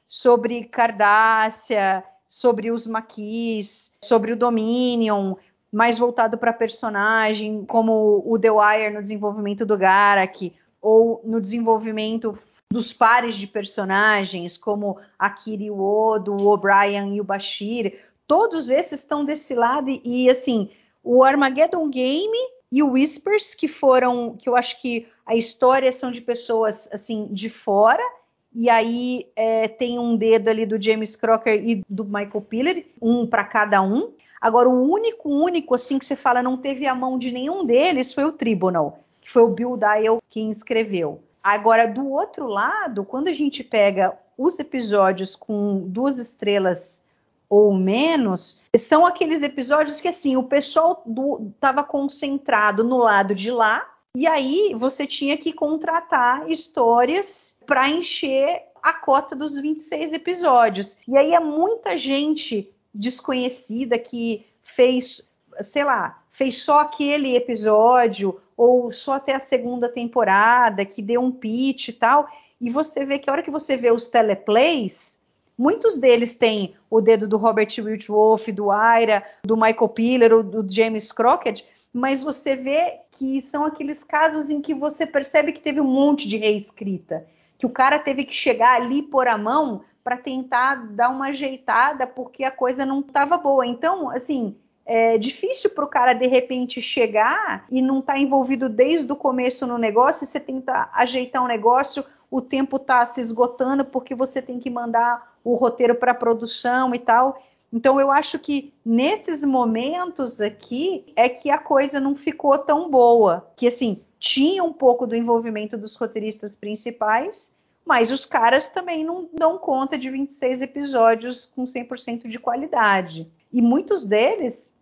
sobre Cardassia, sobre os maquis, sobre o Dominion, mais voltado para personagem, como o The Wire no desenvolvimento do Garak, ou no desenvolvimento dos pares de personagens, como a Kiri Odo, o O'Brien e o Bashir, todos esses estão desse lado e, e, assim, o Armageddon Game e o Whispers, que foram, que eu acho que a história são de pessoas assim de fora, e aí é, tem um dedo ali do James Crocker e do Michael Piller, um para cada um. Agora, o único, único, assim, que você fala não teve a mão de nenhum deles foi o Tribunal, que foi o Bill Dial quem escreveu. Agora, do outro lado, quando a gente pega os episódios com duas estrelas ou menos, são aqueles episódios que assim, o pessoal estava concentrado no lado de lá, e aí você tinha que contratar histórias para encher a cota dos 26 episódios. E aí é muita gente desconhecida que fez, sei lá, fez só aquele episódio ou só até a segunda temporada, que deu um pitch e tal, e você vê que a hora que você vê os teleplays, muitos deles têm o dedo do Robert Wolf, do Ira, do Michael Piller, do James Crockett, mas você vê que são aqueles casos em que você percebe que teve um monte de reescrita, que o cara teve que chegar ali por a mão para tentar dar uma ajeitada porque a coisa não estava boa. Então, assim, é difícil para o cara de repente chegar e não estar tá envolvido desde o começo no negócio. Você tenta ajeitar um negócio, o tempo está se esgotando porque você tem que mandar o roteiro para produção e tal. Então eu acho que nesses momentos aqui é que a coisa não ficou tão boa, que assim tinha um pouco do envolvimento dos roteiristas principais, mas os caras também não dão conta de 26 episódios com 100% de qualidade. E muitos deles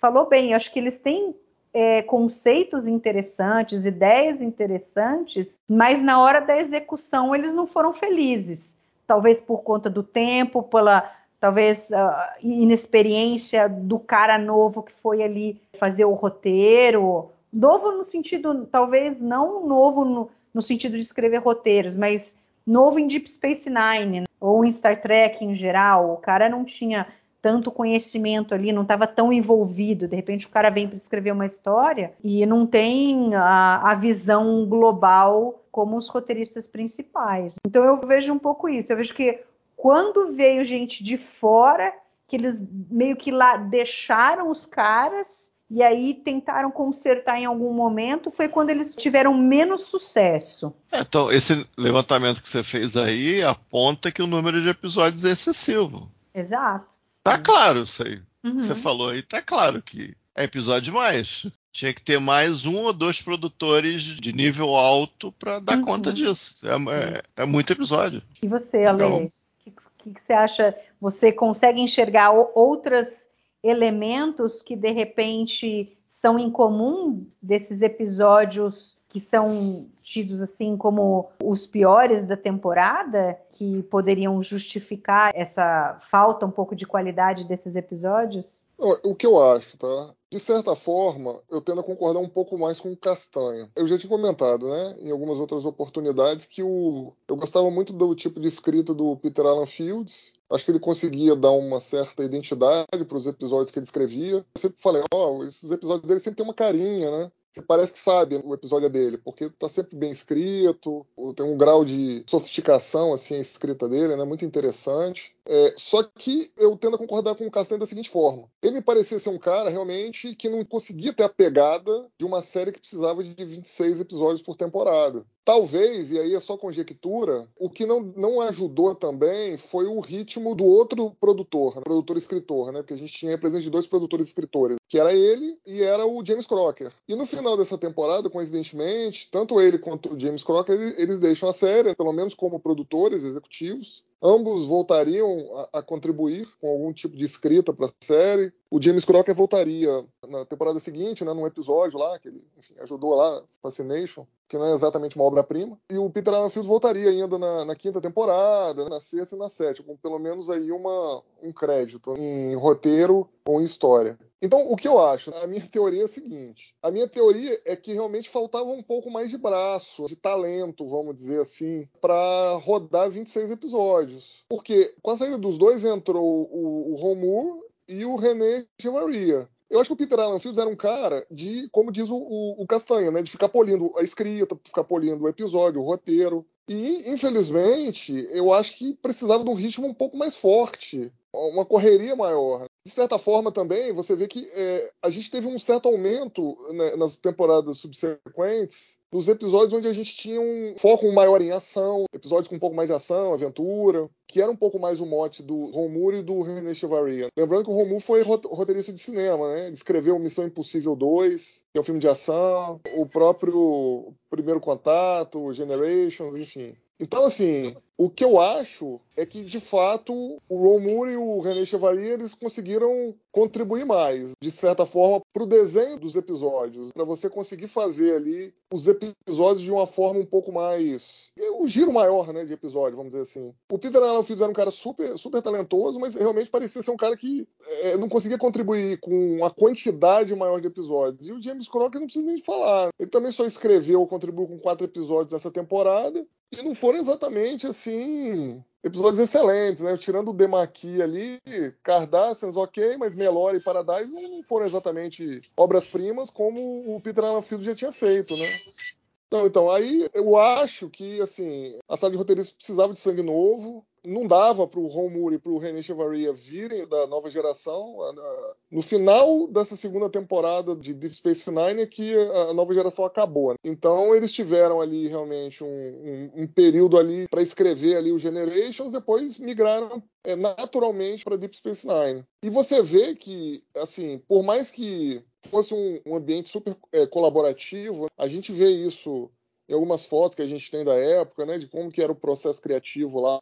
falou bem, acho que eles têm é, conceitos interessantes, ideias interessantes, mas na hora da execução eles não foram felizes. Talvez por conta do tempo, pela talvez uh, inexperiência do cara novo que foi ali fazer o roteiro. Novo no sentido, talvez não novo no, no sentido de escrever roteiros, mas novo em Deep Space Nine, né? ou em Star Trek em geral. O cara não tinha tanto conhecimento ali, não estava tão envolvido. De repente o cara vem para escrever uma história e não tem a, a, visão global como os roteiristas principais. Então eu vejo um pouco isso. Eu vejo que quando veio gente de fora, que eles meio que lá deixaram os caras e aí tentaram consertar em algum momento, foi quando eles tiveram menos sucesso. É, então, esse levantamento que você fez aí aponta que o número de episódios é excessivo. Exato. Tá claro isso aí. Uhum. Você falou aí, tá claro que é episódio demais. Tinha que ter mais um ou dois produtores de nível alto para dar uhum. conta disso. É, é, é, muito episódio. E você, Ale? Então, o que, que, você acha? Você consegue enxergar outras elementos que de repente são em comum desses episódios que são tidos assim como os piores da temporada, que poderiam justificar essa falta um pouco de qualidade desses episódios? O que eu acho, tá? De certa forma, eu tendo a concordar um pouco mais com o Castanha. Eu já tinha comentado, né, em algumas outras oportunidades, que o... eu gostava muito do tipo de escrita do Peter Alan Fields. Acho que ele conseguia dar uma certa identidade para os episódios que ele escrevia. Eu sempre falei, ó, oh, esses episódios dele sempre tem uma carinha, né? Você parece que sabe o episódio é dele, porque está sempre bem escrito, tem um grau de sofisticação assim a escrita dele, né? Muito interessante. É, só que eu tendo a concordar com o Castanho da seguinte forma: ele me parecia ser um cara realmente que não conseguia ter a pegada de uma série que precisava de 26 episódios por temporada. Talvez, e aí é só conjectura, o que não, não ajudou também foi o ritmo do outro produtor, né? produtor escritor, né? Porque a gente tinha presença de dois produtores escritores, que era ele e era o James Crocker. E no final dessa temporada, coincidentemente, tanto ele quanto o James Crocker, eles deixam a série, pelo menos como produtores executivos, Ambos voltariam a, a contribuir com algum tipo de escrita para a série. O James Crocker voltaria na temporada seguinte, né, num episódio lá, que ele enfim, ajudou lá, Fascination, que não é exatamente uma obra-prima. E o Peter Allen Fields voltaria ainda na, na, quinta temporada, na sexta e na sétima, com pelo menos aí uma, um crédito em roteiro ou em história. Então, o que eu acho? A minha teoria é a seguinte: a minha teoria é que realmente faltava um pouco mais de braço, de talento, vamos dizer assim, para rodar 26 episódios. Porque com a saída dos dois entrou o, o e o René Gemaria. Eu acho que o Peter Alan Fields era um cara de, como diz o, o, o, Castanha, né, de ficar polindo a escrita, ficar polindo o episódio, o roteiro. E, infelizmente, eu acho que precisava de um ritmo um pouco mais forte, uma correria maior. De certa forma, também, você vê que é, a gente teve um certo aumento né, nas temporadas subsequentes dos episódios onde a gente tinha um foco maior em ação, episódios com um pouco mais de ação, aventura, que era um pouco mais o mote do Romur e do René Chevalier. Lembrando que o Romur foi roteirista de cinema, né? Ele escreveu Missão Impossível 2, que é um filme de ação, o próprio Primeiro Contato, Generations, enfim. Então, assim, o que eu acho é que, de fato, o Ron Moore e o René Chevalier eles conseguiram contribuir mais, de certa forma, para o desenho dos episódios, para você conseguir fazer ali os episódios de uma forma um pouco mais. o um giro maior, né, de episódio, vamos dizer assim. O Peter Allen Fields era um cara super, super talentoso, mas realmente parecia ser um cara que é, não conseguia contribuir com uma quantidade maior de episódios. E o James Crocker não precisa nem falar. Ele também só escreveu ou contribuiu com quatro episódios essa temporada e não foram exatamente assim episódios excelentes, né? Tirando o Demaki ali, Cardassians, ok, mas Melora e Paradise não foram exatamente obras-primas como o Peter Allen Field já tinha feito, né? Então, então, aí eu acho que assim a sala de roteiristas precisava de sangue novo não dava para o Ron Moore e para o René Chavaria virem da nova geração. No final dessa segunda temporada de Deep Space Nine é que a nova geração acabou. Né? Então eles tiveram ali realmente um, um, um período ali para escrever ali o Generations, depois migraram é, naturalmente para Deep Space Nine. E você vê que, assim, por mais que fosse um, um ambiente super é, colaborativo, a gente vê isso em algumas fotos que a gente tem da época, né, de como que era o processo criativo lá.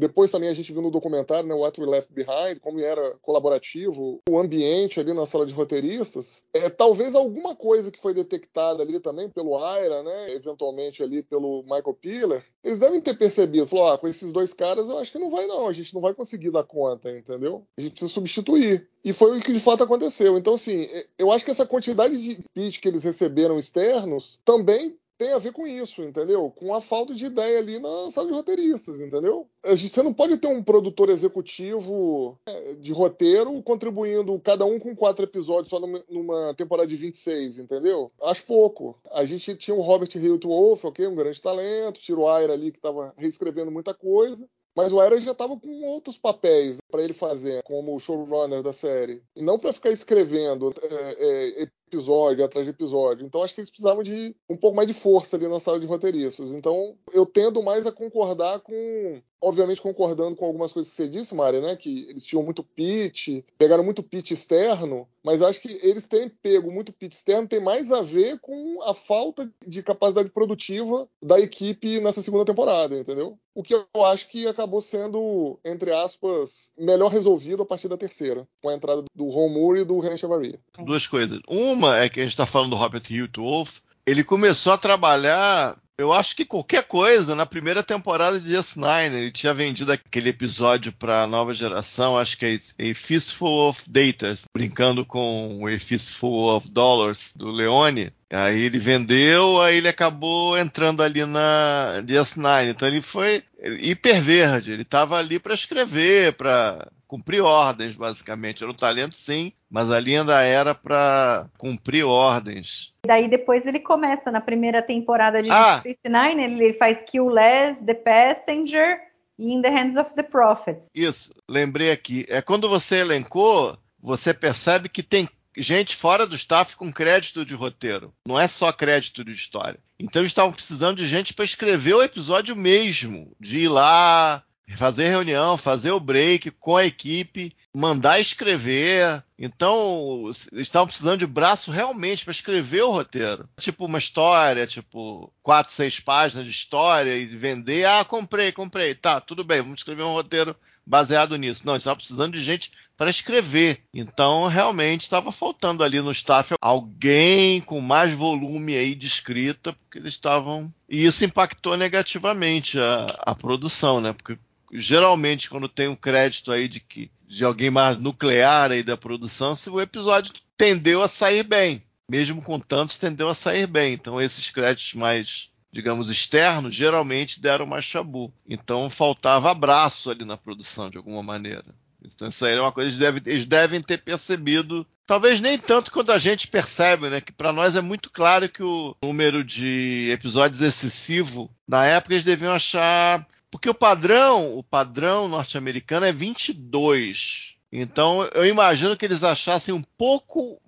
Depois também a gente viu no documentário, né, What We Left Behind, como era colaborativo, o ambiente ali na sala de roteiristas. É, talvez alguma coisa que foi detectada ali também pelo Aira, né, eventualmente ali pelo Michael Piller, eles devem ter percebido, falou, ah, com esses dois caras eu acho que não vai não, a gente não vai conseguir dar conta, entendeu? A gente precisa substituir. E foi o que de fato aconteceu. Então, assim, eu acho que essa quantidade de pitch que eles receberam externos também tem a ver com isso, entendeu? Com a falta de ideia ali na sala de roteiristas, entendeu? Você não pode ter um produtor executivo é, de roteiro contribuindo cada um com quatro episódios só numa temporada de 26, entendeu? Acho pouco. A gente tinha o Robert Hilton Wolf, ok? Um grande talento, tira o Aira ali que estava reescrevendo muita coisa. Mas o Aira já estava com outros papéis para ele fazer, como showrunner da série. E não para ficar escrevendo é, é, episódio atrás de episódio. Então acho que eles precisavam de um pouco mais de força ali na sala de roteiristas. Então eu tendo mais a concordar com. Obviamente concordando com algumas coisas que você disse, Mari, né? Que eles tinham muito pitch, pegaram muito pitch externo Mas acho que eles terem pego muito pit externo tem mais a ver com a falta de capacidade produtiva da equipe nessa segunda temporada, entendeu? O que eu acho que acabou sendo, entre aspas, melhor resolvido a partir da terceira, com a entrada do Ron Moore e do René Chavaria. Duas coisas. Uma é que a gente está falando do Robert Hewitt Wolf. Ele começou a trabalhar eu acho que qualquer coisa na primeira temporada de DS9, ele tinha vendido aquele episódio para a nova geração, acho que é A Fistful of Data, brincando com A Fistful of Dollars do Leone. Aí ele vendeu, aí ele acabou entrando ali na DS9. Então ele foi hiper verde, ele estava ali para escrever, para cumprir ordens, basicamente. Era um talento, sim, mas ali ainda era para cumprir ordens. Daí depois ele começa na primeira temporada de ah. Space Nine, ele faz Kill Less, The Passenger e In the Hands of the Prophet. Isso, lembrei aqui. É quando você elencou, você percebe que tem gente fora do staff com crédito de roteiro. Não é só crédito de história. Então eles estavam precisando de gente para escrever o episódio mesmo, de ir lá, fazer reunião, fazer o break com a equipe, mandar escrever. Então, estavam precisando de braço realmente para escrever o roteiro. Tipo uma história, tipo quatro, seis páginas de história e vender. Ah, comprei, comprei. Tá, tudo bem, vamos escrever um roteiro baseado nisso. Não, estava precisando de gente para escrever. Então, realmente estava faltando ali no staff alguém com mais volume aí de escrita, porque eles estavam. E isso impactou negativamente a, a produção, né? Porque geralmente quando tem um crédito aí de que de alguém mais nuclear aí da produção, se o episódio tendeu a sair bem, mesmo com tantos tendeu a sair bem. Então esses créditos mais digamos externos geralmente deram mais chabu. Então faltava abraço ali na produção de alguma maneira. Então isso aí é uma coisa que eles devem, eles devem ter percebido talvez nem tanto quanto a gente percebe, né? Que para nós é muito claro que o número de episódios excessivo, na época eles deviam achar porque o padrão, o padrão norte-americano é 22. Então eu imagino que eles achassem um pouco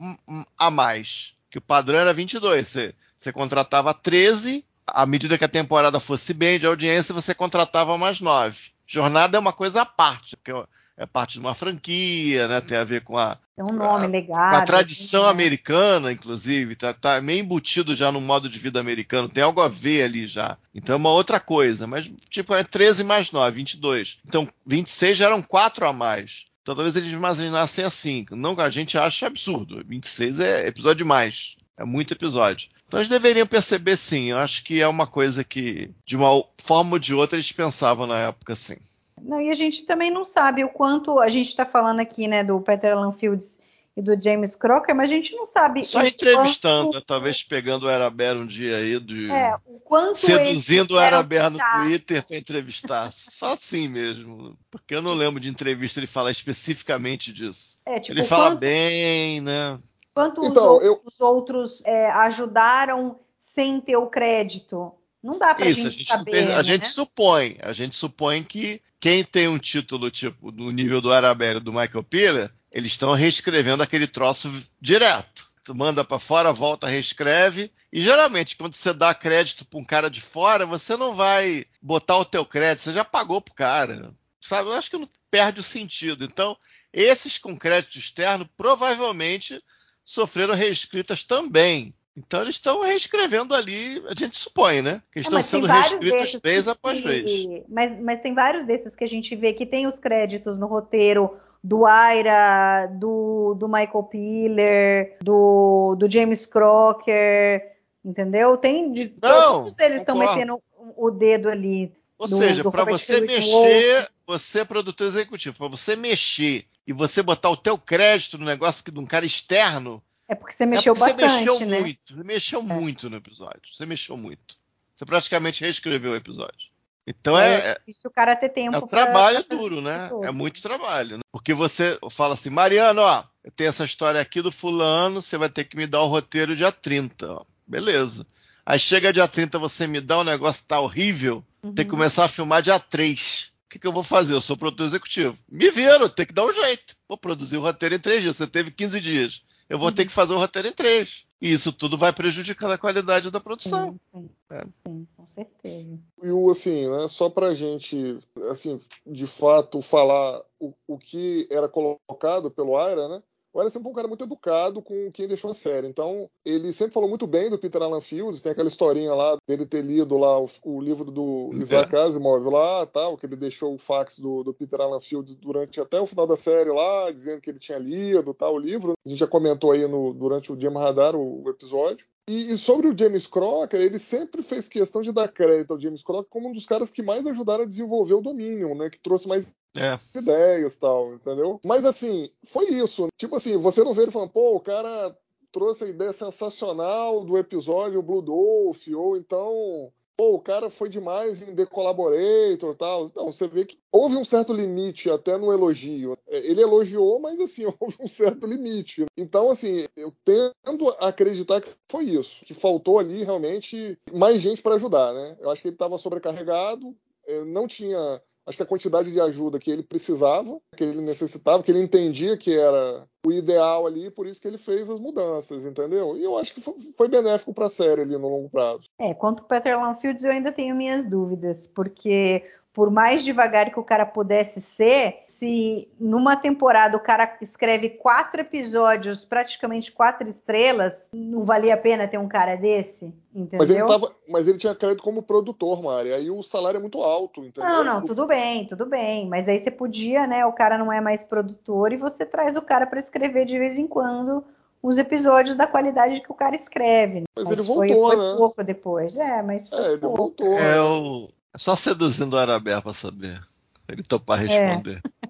a mais. Que o padrão era 22. Você, você contratava 13, à medida que a temporada fosse bem de audiência, você contratava mais 9. Jornada é uma coisa à parte, porque é parte de uma franquia, né? Tem a ver com a, é um nome legal. Com a tradição assim, né? americana, inclusive, tá, tá, meio embutido já no modo de vida americano, tem algo a ver ali já. Então é uma outra coisa, mas tipo é 13 mais 9, 22. Então 26 já eram 4 a mais. Então talvez eles imaginassem assim, não que a gente acha absurdo. 26 é episódio demais. É muito episódio. Então eles deveriam perceber sim. Eu acho que é uma coisa que, de uma forma ou de outra, eles pensavam na época sim. Não, e a gente também não sabe o quanto a gente está falando aqui, né, do Peter Lanfields e do James Crocker, mas a gente não sabe. Só entrevistando, quanto... talvez pegando o Araber um dia aí, de... é, o quanto seduzindo o Araber no Twitter para entrevistar. Só assim mesmo. Porque eu não lembro de entrevista ele falar especificamente disso. É, tipo, ele fala quanto... bem, né? Quanto então, os, eu... os outros é, ajudaram sem ter o crédito. Não dá Isso, gente, a gente saber. Tem, a né? gente supõe, a gente supõe que quem tem um título tipo do nível do Arabella do Michael Piller, eles estão reescrevendo aquele troço direto. Tu manda para fora, volta, reescreve. E geralmente, quando você dá crédito para um cara de fora, você não vai botar o teu crédito, você já pagou pro cara. Sabe? Eu acho que não perde o sentido. Então, esses com crédito externo provavelmente sofreram reescritas também. Então eles estão reescrevendo ali, a gente supõe, né? Que estão sendo reescritos vez após que, vez. Mas, mas tem vários desses que a gente vê que tem os créditos no roteiro do Aira, do, do Michael Piller, do, do James Crocker, entendeu? Tem de Não, todos eles estão metendo o dedo ali. Ou do, seja, para você mexer, você é produtor executivo, para você mexer e você botar o teu crédito no negócio de um cara externo, é porque você mexeu é porque bastante, você mexeu né? muito, você mexeu é. muito no episódio. Você mexeu muito. Você praticamente reescreveu o episódio. Então é. é o cara ter tempo. É um trabalho pra... duro, né? É muito trabalho. Né? Porque você fala assim, Mariano, ó, eu tenho essa história aqui do fulano, você vai ter que me dar o roteiro dia 30. Ó. Beleza. Aí chega dia 30, você me dá um negócio tá horrível, uhum. tem que começar a filmar dia 3. O que, que eu vou fazer? Eu sou produtor executivo. Me viram, tem que dar um jeito. Vou produzir o roteiro em três dias. Você teve 15 dias eu vou ter que fazer o roteiro em três. E isso tudo vai prejudicando a qualidade da produção. Sim, sim, é. sim com certeza. E o assim, né, só pra gente, assim, de fato, falar o, o que era colocado pelo Aira, né? O Ellison foi um cara muito educado com quem deixou a série. Então, ele sempre falou muito bem do Peter Alan Fields. Tem aquela historinha lá dele ter lido lá o, o livro do é. Isaac Asimov lá, tal, que ele deixou o fax do, do, Peter Alan Fields durante até o final da série lá, dizendo que ele tinha lido tal, o livro. A gente já comentou aí no, durante o Jim Radar o, o episódio. E, e, sobre o James Crocker, ele sempre fez questão de dar crédito ao James Crocker como um dos caras que mais ajudaram a desenvolver o Dominion, né? Que trouxe mais é. ideias tal, entendeu? Mas assim, foi isso. Tipo assim, você não vê ele falando, pô, o cara trouxe a ideia sensacional do episódio Blue Dolph, ou então pô, o cara foi demais em The Collaborator tal. Não, você vê que houve um certo limite até no elogio. É, ele elogiou, mas assim, houve um certo limite. Então, assim, eu tendo a acreditar que foi isso, que faltou ali realmente mais gente para ajudar, né? Eu acho que ele estava sobrecarregado, é, não tinha acho que a quantidade de ajuda que ele precisava, que ele necessitava, que ele entendia que era o ideal ali, por isso que ele fez as mudanças, entendeu? E eu acho que foi benéfico para a série ali no longo prazo. É, quanto ao Peter Lanfield, eu ainda tenho minhas dúvidas, porque por mais devagar que o cara pudesse ser, se numa temporada o cara escreve quatro episódios, praticamente quatro estrelas, não valia a pena ter um cara desse, entendeu? Mas ele, tava, mas ele tinha crédito como produtor, Mari, aí o salário é muito alto, entendeu? Não, não, tudo bem, tudo bem, mas aí você podia, né, o cara não é mais produtor e você traz o cara para escrever de vez em quando os episódios da qualidade que o cara escreve. Né? Mas, mas ele voltou, foi, foi né? pouco depois. É, mas foi é, ele pouco. voltou. É, o, é só seduzindo o Arabé para saber. Ele topar é. responder. É.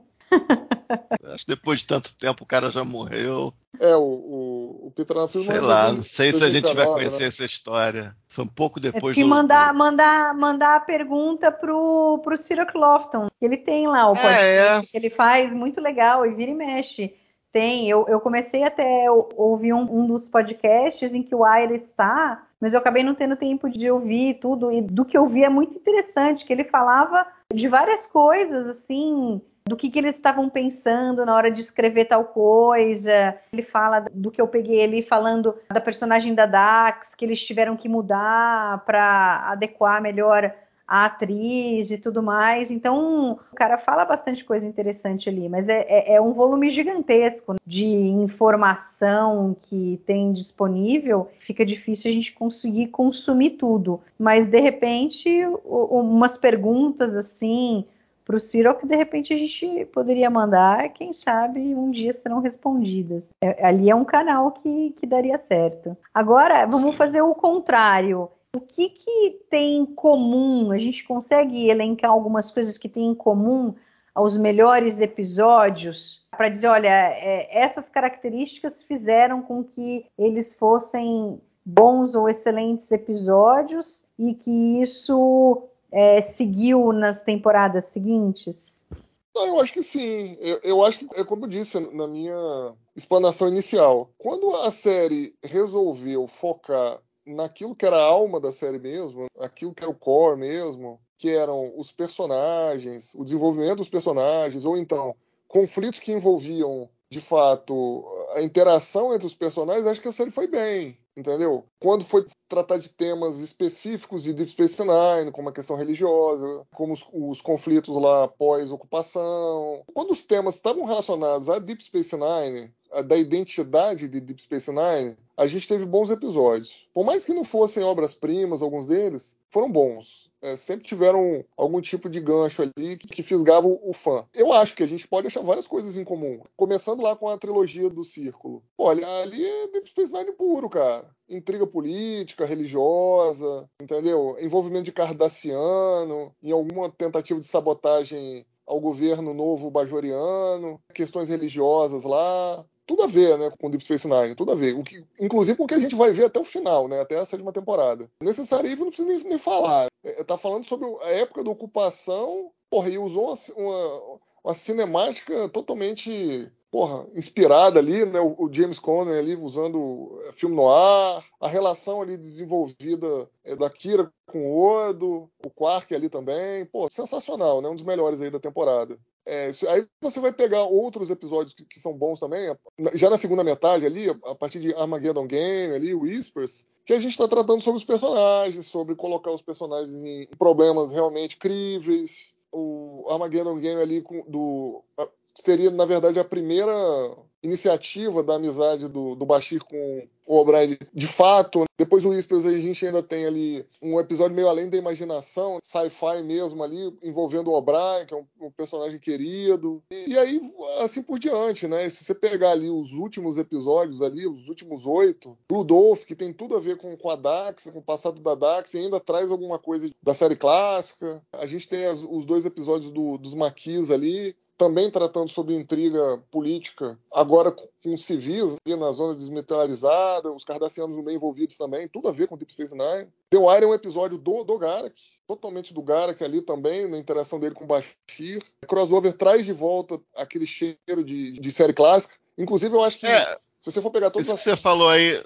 Acho que depois de tanto tempo o cara já morreu. É, o, o, o Peter Sei lá, não sei se a gente vai conhecer né? essa história. Foi um pouco depois é que do. mandar, mandar, mandar a pergunta pro, pro Ciro Clofton. Ele tem lá o podcast é, é. que ele faz, muito legal, e vira e mexe. Tem, eu, eu comecei até a ouvir um, um dos podcasts em que o Aire está, mas eu acabei não tendo tempo de ouvir tudo, e do que eu vi é muito interessante, que ele falava de várias coisas, assim, do que, que eles estavam pensando na hora de escrever tal coisa. Ele fala do que eu peguei ele falando da personagem da Dax, que eles tiveram que mudar para adequar melhor a atriz e tudo mais. Então, o cara fala bastante coisa interessante ali, mas é, é, é um volume gigantesco de informação que tem disponível. Fica difícil a gente conseguir consumir tudo. Mas, de repente, umas perguntas assim para o Ciro que de repente a gente poderia mandar, quem sabe um dia serão respondidas. É, ali é um canal que, que daria certo. Agora, vamos fazer o contrário o que, que tem em comum? A gente consegue elencar algumas coisas que tem em comum aos melhores episódios para dizer, olha, é, essas características fizeram com que eles fossem bons ou excelentes episódios e que isso é, seguiu nas temporadas seguintes? Não, eu acho que sim. Eu, eu, acho que, é como eu disse na minha explanação inicial. Quando a série resolveu focar naquilo que era a alma da série mesmo, aquilo que era o core mesmo, que eram os personagens, o desenvolvimento dos personagens, ou então conflitos que envolviam de fato a interação entre os personagens, acho que a série foi bem, entendeu? Quando foi tratar de temas específicos de Deep Space Nine, como a questão religiosa, como os, os conflitos lá pós-ocupação, quando os temas estavam relacionados a Deep Space Nine, da identidade de Deep Space Nine, a gente teve bons episódios. Por mais que não fossem obras-primas, alguns deles, foram bons. É, sempre tiveram algum tipo de gancho ali que, que fisgava o, fã. Eu acho que a gente pode achar várias coisas em comum. Começando lá com a trilogia do Círculo. Olha, ali é Deep Space Nine puro, cara. Intriga política, religiosa, entendeu? Envolvimento de cardassiano, em alguma tentativa de sabotagem ao governo novo bajoriano, questões religiosas lá, tudo a ver, né, com Deep Space Nine, tudo a ver. O que, inclusive com o que a gente vai ver até o final, né, até a sétima temporada. Necessário não precisa nem, nem falar. É, tá falando sobre a época da ocupação, porra, e usou uma, uma, uma cinemática totalmente porra, inspirada ali, né? O, James Conner ali usando filme no ar, a relação ali desenvolvida é, da Kira com o Odo, o Quark ali também, pô, sensacional, né? Um dos melhores aí da temporada. É, aí você vai pegar outros episódios que, que, são bons também, já na segunda metade ali, a partir de Armageddon Game ali, Whispers, que a gente está tratando sobre os personagens, sobre colocar os personagens em problemas realmente críveis. O Armageddon Game ali do seria, na verdade, a primeira iniciativa da amizade do, do Bashir com o O'Brien de fato. Depois o Whispers a gente ainda tem ali um episódio meio além da imaginação, sci-fi mesmo ali, envolvendo o O'Brien, que é um, um, personagem querido. E, e, aí, assim por diante, né? Se você pegar ali os últimos episódios ali, os últimos oito, Rudolph, que tem tudo a ver com, com a Dax, com o passado da Dax, e ainda traz alguma coisa da série clássica. A gente tem as, os dois episódios do, dos Maquis ali, também tratando sobre intriga política, agora com civis ali na zona desmilitarizada, os cardassianos no meio envolvidos também, tudo a ver com Deep Space Nine. The Wire é um episódio do, do Garak, totalmente do Garak ali também, na interação dele com o Bashir. Crossover traz de volta aquele cheiro de, de série clássica. Inclusive, eu acho que. É. Se você for pegar todas Isso as... que você falou aí,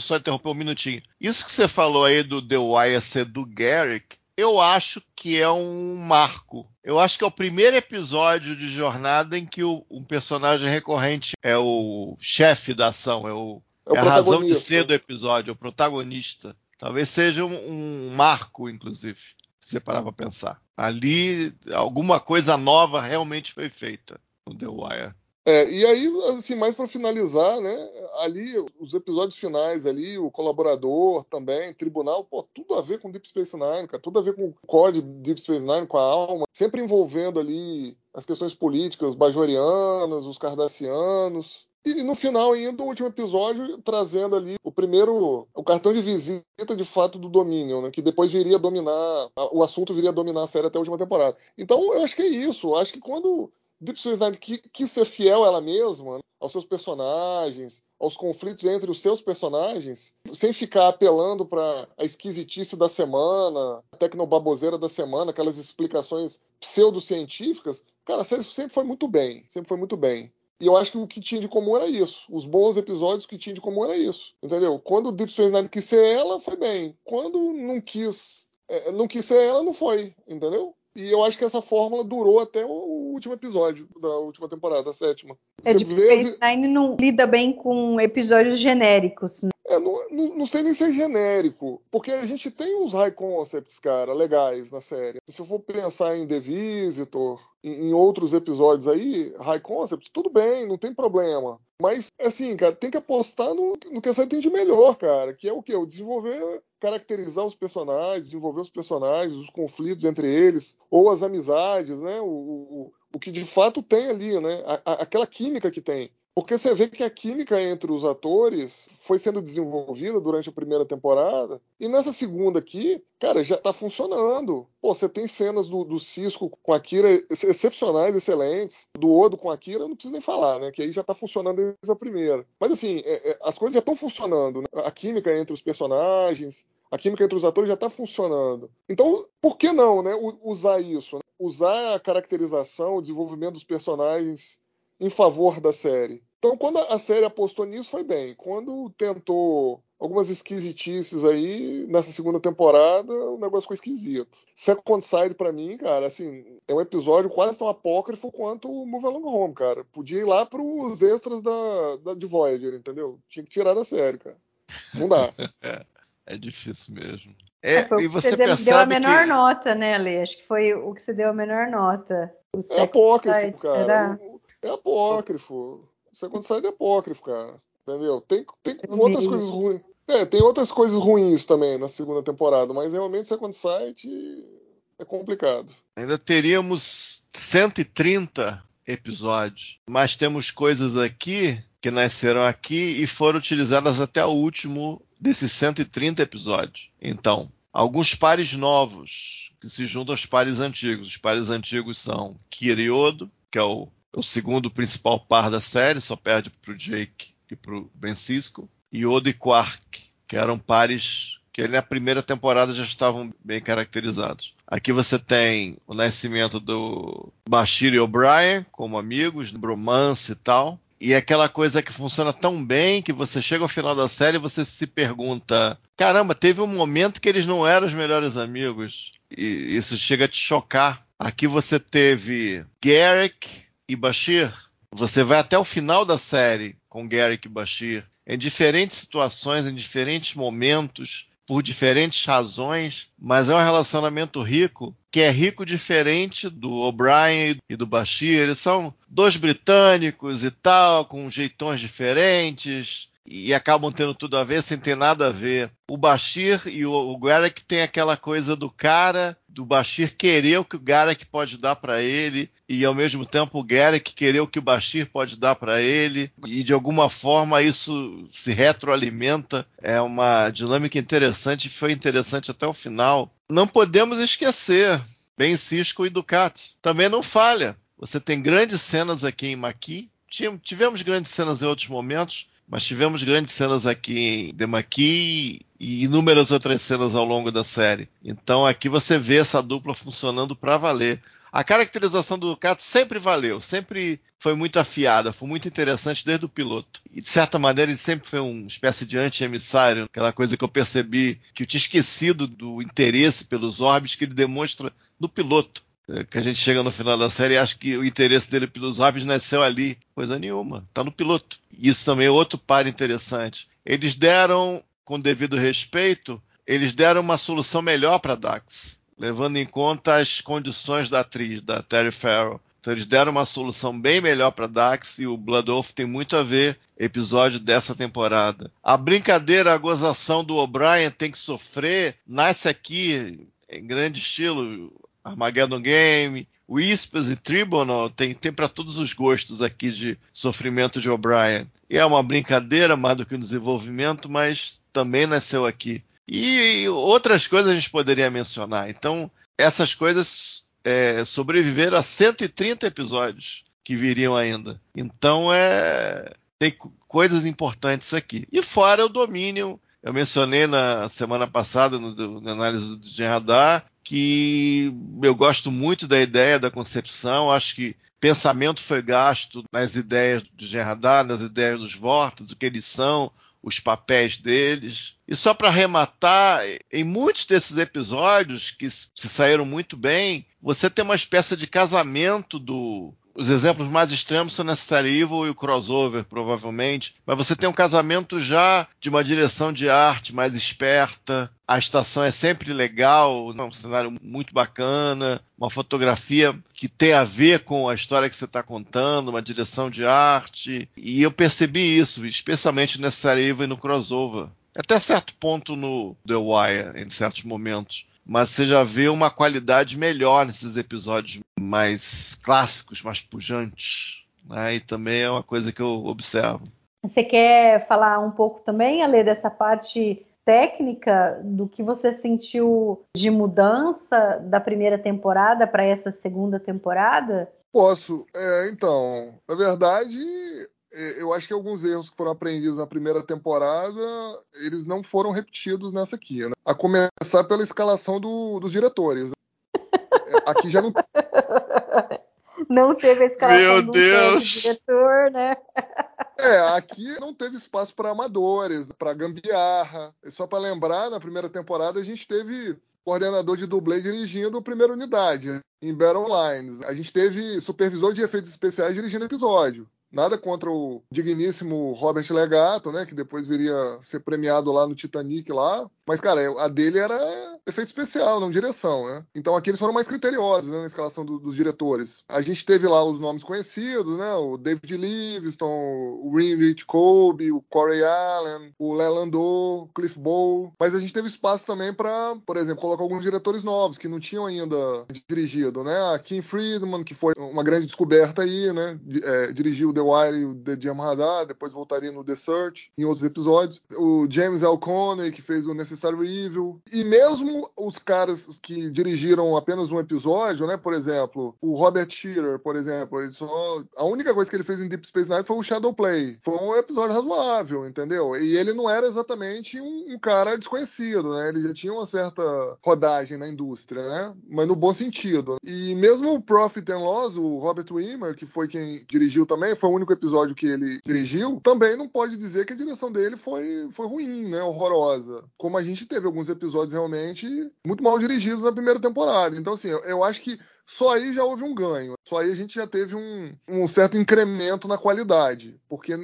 só interromper um minutinho. Isso que você falou aí do The Wire ser do Garrick, eu acho que é um marco. Eu acho que é o primeiro episódio de jornada em que o, um personagem recorrente é o chefe da ação, é, o, é, o é a razão de ser do episódio, é o protagonista. Talvez seja um, um marco, inclusive, se você parar para pensar. Ali, alguma coisa nova realmente foi feita no The Wire. É, e aí, assim, mais para finalizar, né? Ali, os episódios finais ali, o colaborador também, tribunal, pô, tudo a ver com Deep Space Nine, cara, tudo a ver com o core de Deep Space Nine, com a alma, sempre envolvendo ali as questões políticas bajorianas, os cardassianos. E no final, ainda, o último episódio, trazendo ali o primeiro, o cartão de visita de fato do Dominion, né? Que depois viria a dominar, o assunto viria a dominar a série até a última temporada. Então, eu acho que é isso. Eu acho que quando Deep Space Nine quis, ser fiel a ela mesma, né, aos seus personagens, aos conflitos entre os seus personagens, sem ficar apelando para a esquisitice da semana, a tecnobaboseira da semana, aquelas explicações pseudocientíficas. Cara, série sempre foi muito bem, sempre foi muito bem. E eu acho que o que tinha de comum era isso. Os bons episódios que tinha de comum era isso. Entendeu? Quando o Deep Space Nine quis ser ela, foi bem. Quando não quis, é, não quis ser ela, não foi. Entendeu? E eu acho que essa fórmula durou até o último episódio da última temporada, a sétima. É, Deep Space Nine não lida bem com episódios genéricos. Né? É, não, não, sei nem ser genérico, porque a gente tem uns high concepts, cara, legais na série. Se eu for pensar em The Visitor, em, em outros episódios aí, high concepts, tudo bem, não tem problema. Mas, assim, cara, tem que apostar no, no que a série tem de melhor, cara, que é o quê? O desenvolver, caracterizar os personagens, desenvolver os personagens, os conflitos entre eles, ou as amizades, né? O, o, o que de fato tem ali, né? A, a, aquela química que tem. Porque você vê que a química entre os atores foi sendo desenvolvida durante a primeira temporada. E nessa segunda aqui, cara, já tá funcionando. Pô, você tem cenas do, do Cisco com a Kira excepcionais, excelentes. Do Odo com a Kira, não preciso nem falar, né? Que aí já tá funcionando desde a primeira. Mas assim, é, é, as coisas já estão funcionando. Né? A química entre os personagens, a química entre os atores já está funcionando. Então, por que não, né? Usar isso? Né? Usar a caracterização, o desenvolvimento dos personagens em favor da série. Então, quando a série apostou nisso, foi bem. Quando tentou algumas esquisitices aí nessa segunda temporada, o negócio ficou esquisito. Second Side, pra mim, cara, assim, é um episódio quase tão apócrifo quanto o Move Along Home, cara. Podia ir lá pros extras da, da, de Voyager, entendeu? Tinha que tirar da série, cara. Não dá. é, difícil mesmo. É, é e você, você percebe deu a menor que... nota, né, Ale? Acho que foi o que você deu a menor nota. é apócrifo, Side, cara. Será? É apócrifo. Second Side é apócrifo, cara. Entendeu? Tem, tem outras coisas ruins. É, tem outras coisas ruins também na segunda temporada, mas realmente Second Sight é complicado. Ainda teríamos 130 episódios, mas temos coisas aqui que nasceram aqui e foram utilizadas até o último desses 130 episódios. Então, alguns pares novos que se juntam aos pares antigos. Os pares antigos são Kiriodo, que é o o segundo principal par da série, só perde para o Jake e para o Ben Cisco, e Odo e Quark, que eram pares que na primeira temporada já estavam bem caracterizados. Aqui você tem o nascimento do Bashir e O'Brien como amigos, bromance e tal. E aquela coisa que funciona tão bem que você chega ao final da série e você se pergunta: caramba, teve um momento que eles não eram os melhores amigos. E isso chega a te chocar. Aqui você teve Garrick, e Bashir, você vai até o final da série com Garrick e Bashir, em diferentes situações, em diferentes momentos, por diferentes razões, mas é um relacionamento rico que é rico diferente do O'Brien e do Bashir. Eles são dois britânicos e tal, com jeitões diferentes e acabam tendo tudo a ver sem ter nada a ver. O Bashir e o, o Garrick tem aquela coisa do cara, do Bashir querer o que o Garrick pode dar para ele e ao mesmo tempo o Garrick querer o que o Bashir pode dar para ele e de alguma forma isso se retroalimenta. É uma dinâmica interessante e foi interessante até o final. Não podemos esquecer Ben Cisco e Ducati. Também não falha. Você tem grandes cenas aqui em Maqui. Tivemos grandes cenas em outros momentos, mas tivemos grandes cenas aqui em Demaqui e inúmeras outras cenas ao longo da série. Então aqui você vê essa dupla funcionando para valer. A caracterização do Ducati sempre valeu, sempre foi muito afiada, foi muito interessante desde o piloto. E de certa maneira ele sempre foi uma espécie de anti-emissário, aquela coisa que eu percebi que eu tinha esquecido do interesse pelos orbes que ele demonstra no piloto. É, que a gente chega no final da série e acha que o interesse dele pelos orbes nasceu ali. Coisa nenhuma, tá no piloto. Isso também é outro par interessante. Eles deram, com devido respeito, eles deram uma solução melhor para Dax, levando em conta as condições da atriz, da Terry Farrell. Então eles deram uma solução bem melhor para Dax e o Blood Wolf tem muito a ver episódio dessa temporada. A brincadeira, a gozação do O'Brien tem que sofrer, nasce aqui em grande estilo. Armageddon Game, Whispers e Tribunal tem, tem para todos os gostos aqui de sofrimento de O'Brien. E é uma brincadeira mais do que um desenvolvimento, mas também nasceu aqui. E outras coisas a gente poderia mencionar. Então, essas coisas é, sobreviveram a 130 episódios que viriam ainda. Então, é, tem coisas importantes aqui. E fora o domínio, eu mencionei na semana passada, no, na análise do Gen Radar, que eu gosto muito da ideia da concepção, acho que pensamento foi gasto nas ideias do Gerardar, nas ideias dos Vortas, o que eles são, os papéis deles. E só para arrematar, em muitos desses episódios que se saíram muito bem, você tem uma espécie de casamento do os exemplos mais extremos são Necessary Evil e o crossover, provavelmente. Mas você tem um casamento já de uma direção de arte mais esperta. A estação é sempre legal, é um cenário muito bacana, uma fotografia que tem a ver com a história que você está contando, uma direção de arte. E eu percebi isso, especialmente Necessary Evil e no crossover. Até certo ponto no The Wire, em certos momentos mas você já vê uma qualidade melhor nesses episódios mais clássicos, mais pujantes. Né? E também é uma coisa que eu observo. Você quer falar um pouco também, Ale, dessa parte técnica do que você sentiu de mudança da primeira temporada para essa segunda temporada? Posso. É, então, na verdade, eu acho que alguns erros que foram aprendidos na primeira temporada, eles não foram repetidos nessa aqui. Né? A começar pela escalação do, dos diretores. É, aqui já não. Não teve a escalação Meu do Deus. diretor, né? É, aqui não teve espaço para amadores, para gambiarra. Só para lembrar, na primeira temporada a gente teve coordenador de dublê dirigindo a primeira unidade em Battle Lines. A gente teve supervisor de efeitos especiais dirigindo o episódio. Nada contra o digníssimo Robert Legato, né? Que depois viria ser premiado lá no Titanic lá. Mas, cara, a dele era efeito especial, não direção, né? Então aqui eles foram mais criteriosos né, na escalação do, dos diretores. A gente teve lá os nomes conhecidos, né? O David Livingston, o Rich Colby, o Corey Allen, o Leland o Cliff Bowl. Mas a gente teve espaço também para, por exemplo, colocar alguns diretores novos que não tinham ainda dirigido, né? A Kim Friedman, que foi uma grande descoberta aí, né? É, dirigiu The Wire e o The Jam Radar, depois voltaria no The Search em outros episódios. O James L. Coney, que fez o Necessary Evil. E mesmo os caras que dirigiram apenas um episódio, né? Por exemplo, o Robert Shearer, por exemplo, ele só... a única coisa que ele fez em Deep Space Nine foi o Shadow Play. Foi um episódio razoável, entendeu? E ele não era exatamente um, um cara desconhecido, né? Ele já tinha uma certa rodagem na indústria, né? Mas no bom sentido. E mesmo o Profit and Loss, o Robert Wimmer, que foi quem dirigiu também, foi o único episódio que ele dirigiu, também não pode dizer que a direção dele foi, foi ruim, né? Horrorosa. Como a gente teve alguns episódios realmente muito mal dirigidos na primeira temporada. Então, assim, eu, eu acho que só aí já houve um ganho. Só aí a gente já teve um, um certo incremento na qualidade, porque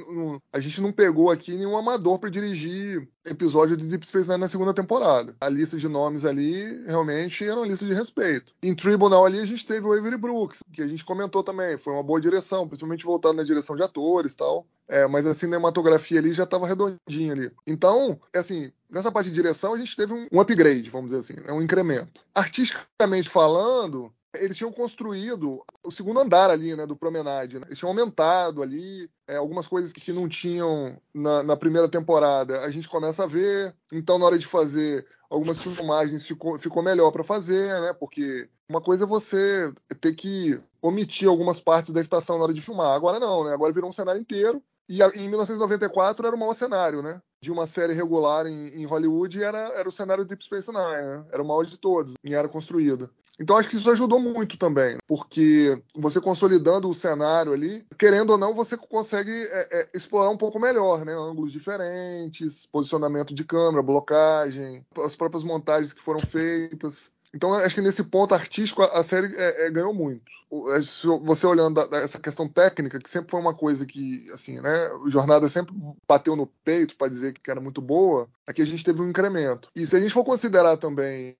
a gente não pegou aqui nenhum amador para dirigir episódio de Deep Space Nine na segunda temporada. A lista de nomes ali realmente era uma lista de respeito. Em Tribunal ali a gente teve o Avery Brooks, que a gente comentou também, foi uma boa direção, principalmente voltado na direção de atores e tal. É, mas a cinematografia ali já estava redondinha ali. Então, é assim, nessa parte de direção a gente teve um, upgrade, vamos dizer assim, é um incremento. Artisticamente falando, eles tinham construído o segundo andar ali, né, do Promenade. Né? Eles tinham aumentado ali é, algumas coisas que não tinham na, na, primeira temporada. A gente começa a ver. Então, na hora de fazer algumas filmagens, ficou, ficou melhor para fazer, né? Porque uma coisa é você ter que omitir algumas partes da estação na hora de filmar. Agora não, né? Agora virou um cenário inteiro. E em 1994 era o maior cenário, né? De uma série regular em, em Hollywood era, era o cenário Deep Space Nine, né? Era o maior de todos, em era construída. Então acho que isso ajudou muito também, porque você consolidando o cenário ali, querendo ou não, você consegue é, é, explorar um pouco melhor, né? Ângulos diferentes, posicionamento de câmera, blocagem, as próprias montagens que foram feitas. Então, acho que nesse ponto artístico a, série é, é, ganhou muito. É, você olhando essa questão técnica, que sempre foi uma coisa que, assim, né, o Jornada sempre bateu no peito para dizer que era muito boa, aqui a gente teve um incremento. E se a gente for considerar também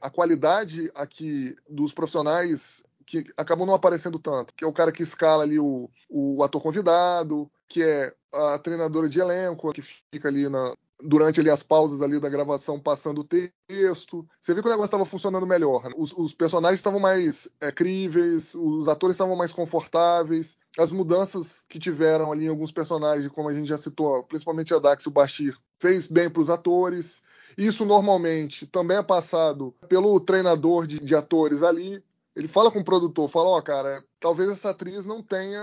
a qualidade aqui dos profissionais que acabam não aparecendo tanto, que é o cara que escala ali o, o ator convidado, que é a treinadora de elenco, que fica ali na, durante ali as pausas ali da gravação passando o texto. Você viu que o negócio estava funcionando melhor. Né? Os, os personagens estavam mais é, críveis, os atores estavam mais confortáveis. As mudanças que tiveram ali em alguns personagens, como a gente já citou, principalmente a Dax e o Bashir, fez bem para os atores. Isso normalmente também é passado pelo treinador de, de atores ali. Ele fala com o produtor, fala, ó, oh, cara, talvez essa atriz não tenha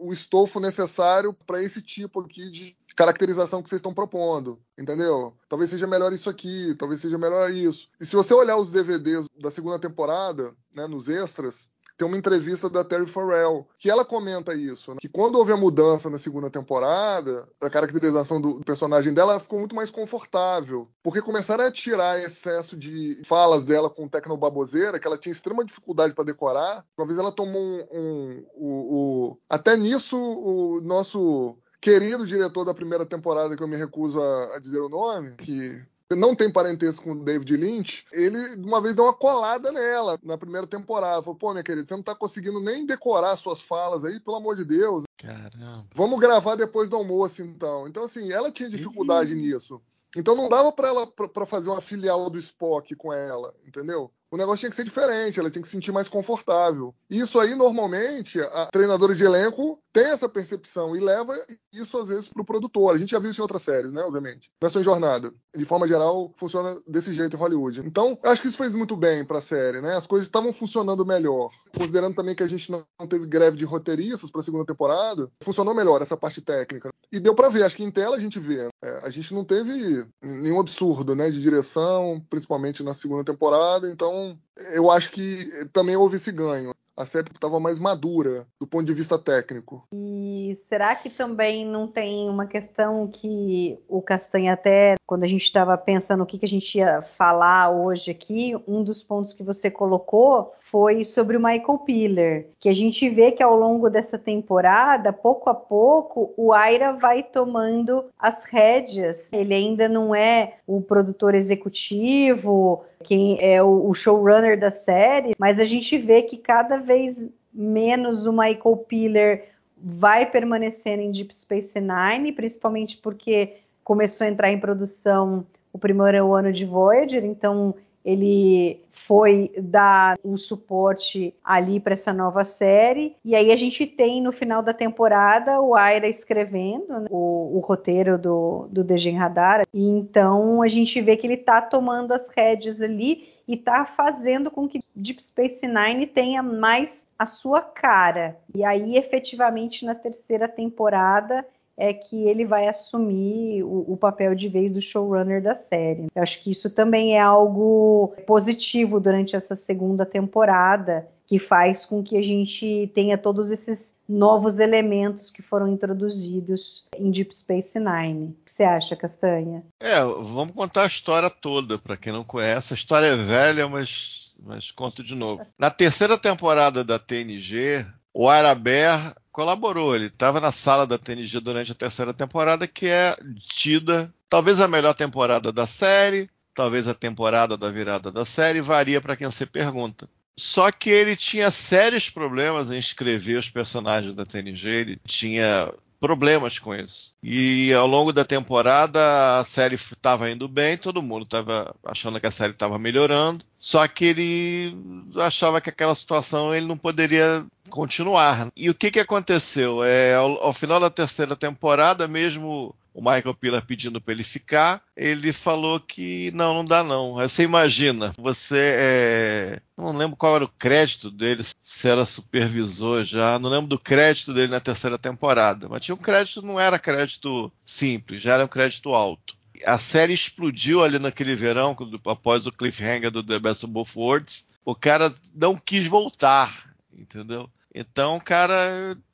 o estofo necessário para esse tipo aqui de caracterização que vocês estão propondo, entendeu? Talvez seja melhor isso aqui, talvez seja melhor isso. E se você olhar os DVDs da segunda temporada, né, nos extras, tem uma entrevista da Terry Farrell, que ela comenta isso, né? que quando houve a mudança na segunda temporada, a caracterização do personagem dela ficou muito mais confortável, porque começaram a tirar excesso de falas dela com tecnobaboseira, que ela tinha extrema dificuldade para decorar. Uma vez ela tomou um, um, um, um, até nisso o nosso querido diretor da primeira temporada, que eu me recuso a, a dizer o nome, que não tem parentesco com o David Lynch, ele uma vez deu uma colada nela na primeira temporada. Falou, pô, minha querida, você não tá conseguindo nem decorar suas falas aí, pelo amor de Deus. Caramba. Vamos gravar depois do almoço, então. Então, assim, ela tinha dificuldade Ih. nisso. Então não dava para ela para fazer uma filial do Spock com ela, entendeu? o negócio tinha que ser diferente, ela tinha que se sentir mais confortável. Isso aí, normalmente, a treinadora de elenco tem essa percepção e leva isso, às vezes, para o produtor. A gente já viu isso em outras séries, né? Obviamente. Versão em jornada. De forma geral, funciona desse jeito em Hollywood. Então, acho que isso fez muito bem para a série, né? As coisas estavam funcionando melhor. Considerando também que a gente não teve greve de roteiristas para a segunda temporada, funcionou melhor essa parte técnica. E deu para ver, acho que em tela a gente vê. É, a gente não teve nenhum absurdo, né? De direção, principalmente na segunda temporada. Então, eu acho que também houve esse ganho a série estava mais madura do ponto de vista técnico. E será que também não tem uma questão que o Castanha até, quando a gente estava pensando o que, que a gente ia falar hoje aqui, um dos pontos que você colocou foi sobre o Michael Piller, que a gente vê que ao longo dessa temporada, pouco a pouco, o Aira vai tomando as rédeas. Ele ainda não é o produtor executivo, quem é o showrunner da série, mas a gente vê que cada vez menos o Michael Piller vai permanecer em Deep Space Nine, principalmente porque começou a entrar em produção o primeiro ano de Voyager, então ele foi dar o suporte ali para essa nova série. E aí a gente tem no final da temporada o Aira escrevendo né, o, o, roteiro do, do Radar. E então a gente vê que ele está tomando as rédeas ali e está fazendo com que Deep Space Nine tenha mais a sua cara. E aí, efetivamente, na terceira temporada, é que ele vai assumir o, o, papel de vez do showrunner da série. Eu acho que isso também é algo positivo durante essa segunda temporada, que faz com que a gente tenha todos esses novos elementos que foram introduzidos em Deep Space Nine. O que você acha, Castanha? É, vamos contar a história toda para quem não conhece. A história é velha, mas mas conto de novo. Na terceira temporada da TNG, o Araber colaborou. Ele estava na sala da TNG durante a terceira temporada, que é tida talvez a melhor temporada da série, talvez a temporada da virada da série, varia para quem você pergunta. Só que ele tinha sérios problemas em escrever os personagens da TNG, ele tinha problemas com isso. E ao longo da temporada a série estava indo bem, todo mundo estava achando que a série estava melhorando. Só que ele achava que aquela situação ele não poderia continuar. E o que, que aconteceu? É, ao, ao final da terceira temporada, mesmo o Michael Piller pedindo para ele ficar, ele falou que não, não dá não. Aí você imagina, você é... não lembro qual era o crédito dele, se era supervisor já, não lembro do crédito dele na terceira temporada, mas tinha um crédito, não era crédito simples, já era um crédito alto. A série explodiu ali naquele verão, após o cliffhanger do The Best of Both Worlds. O cara não quis voltar, entendeu? Então, o cara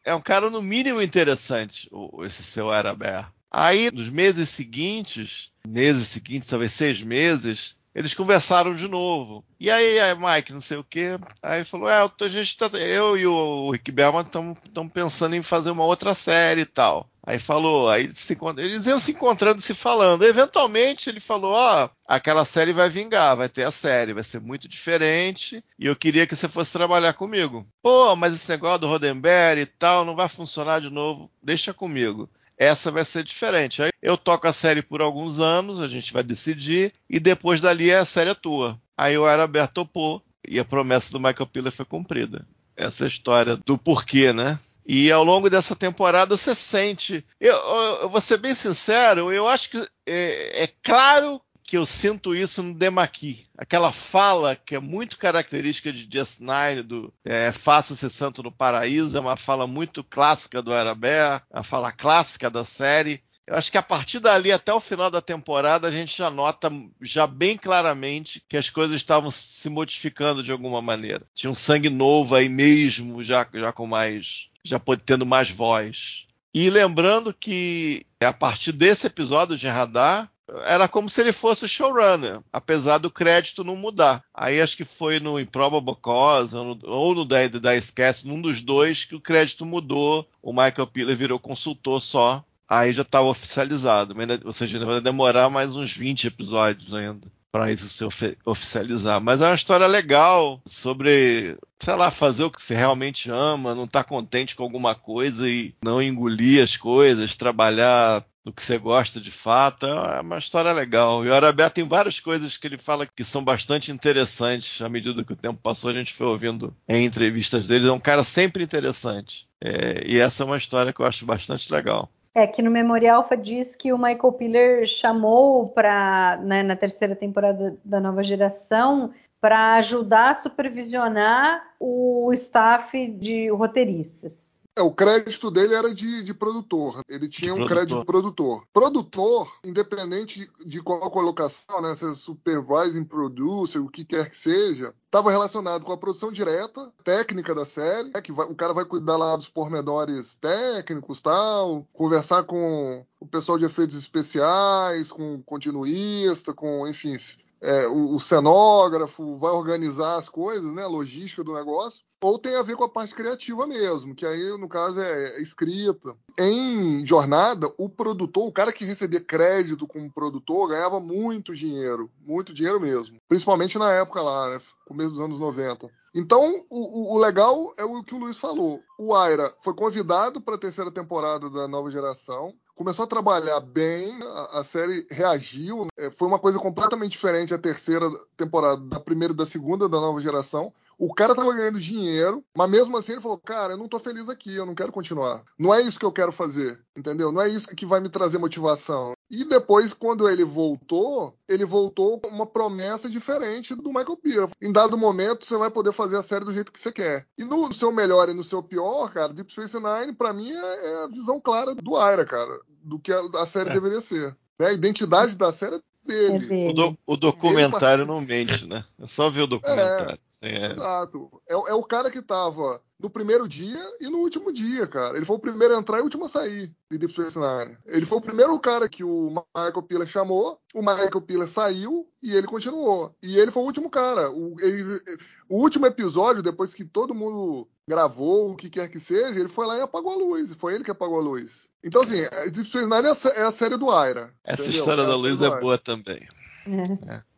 é um cara no mínimo interessante, esse seu Araber. Aí, nos meses seguintes, meses seguintes, talvez seis meses, eles conversaram de novo. E aí, aí Mike, não sei o quê. Aí falou: É, a gente tá, eu e o Rick Bellman estamos pensando em fazer uma outra série e tal. Aí falou, aí se, eles iam se encontrando se falando. Eventualmente ele falou: Ó, oh, aquela série vai vingar, vai ter a série, vai ser muito diferente. E eu queria que você fosse trabalhar comigo. Pô, mas esse negócio do Rodenberry e tal não vai funcionar de novo. Deixa comigo essa vai ser diferente. Aí eu toco a série por alguns anos, a gente vai decidir, e depois dali é a série é tua. Aí o Araber topou, e a promessa do Michael Piller foi cumprida. Essa é história do porquê, né? E ao longo dessa temporada você sente. Eu, eu, vou ser bem sincero, eu acho que é, é claro que eu sinto isso no Demaqui. Aquela fala que é muito característica de DS9, do é, Faça-se Santo no Paraíso, é uma fala muito clássica do Arabé, a fala clássica da série. Eu acho que a partir dali até o final da temporada a gente já nota já bem claramente que as coisas estavam se modificando de alguma maneira. Tinha um sangue novo aí mesmo, já, já com mais. já tendo mais voz. E lembrando que a partir desse episódio de Radar, era como se ele fosse o showrunner, apesar do crédito não mudar. Aí acho que foi no Improbable Cause ou no, da, da Esquece, num dos dois, que o crédito mudou. O Michael Piller virou consultor só. Aí já estava oficializado. Ou seja, vai demorar mais uns 20 episódios ainda para isso se oficializar. Mas é uma história legal sobre, sei lá, fazer o que você realmente ama, não estar tá contente com alguma coisa e não engolir as coisas, trabalhar do que você gosta de fato. É uma história legal. E o Arabé tem várias coisas que ele fala que são bastante interessantes. À medida que o tempo passou, a gente foi ouvindo em entrevistas dele. É um cara sempre interessante. É, e essa é uma história que eu acho bastante legal. É que no Memorial Alpha diz que o Michael Piller chamou para né, na terceira temporada da nova geração para ajudar a supervisionar o staff de roteiristas. É, o crédito dele era de, de produtor. Ele tinha de um produtor. crédito de produtor. Produtor, independente de qual colocação, né, se é supervising producer, o que quer que seja, estava relacionado com a produção direta, técnica da série, né, que vai, o cara vai cuidar lá dos pormenores técnicos tal, conversar com o pessoal de efeitos especiais, com o continuista, com, enfim, é, o, o, cenógrafo, vai organizar as coisas, né, a logística do negócio ou tem a ver com a parte criativa mesmo, que aí no caso é, escrita. Em jornada, o produtor, o cara que recebia crédito como produtor, ganhava muito dinheiro, muito dinheiro mesmo. Principalmente na época lá, né, começo dos anos 90. Então, o, o, legal é o que o Luiz falou. O Aira foi convidado para a terceira temporada da nova geração. Começou a trabalhar bem, a, a série reagiu. Né? Foi uma coisa completamente diferente a terceira temporada da primeira e da segunda da nova geração. O cara tava ganhando dinheiro, mas mesmo assim ele falou: Cara, eu não tô feliz aqui, eu não quero continuar. Não é isso que eu quero fazer, entendeu? Não é isso que vai me trazer motivação. E depois, quando ele voltou, ele voltou com uma promessa diferente do Michael Pira. Em dado momento, você vai poder fazer a série do jeito que você quer. E no seu melhor e no seu pior, cara, Deep Space Nine, pra mim, é, é a visão clara do Aira, cara, do que a, série é. deveria ser. Né? A identidade da série é dele. É o, do, o, documentário não mente, né? É só ver o documentário. É, é. Exato. É, é, o cara que estava no primeiro dia e no último dia, cara. Ele foi o primeiro a entrar e o último a sair de Deep Space Nine. Ele foi o primeiro cara que o Michael Piller chamou, o Michael Piller saiu e ele continuou. E ele foi o último cara. O, ele, o último episódio, depois que todo mundo gravou, o que quer que seja, ele foi lá e apagou a luz. Foi ele que apagou a luz. Então, assim, Deep Space Nine é a, é a série do Aira. Essa entendeu? história é da luz é boa também.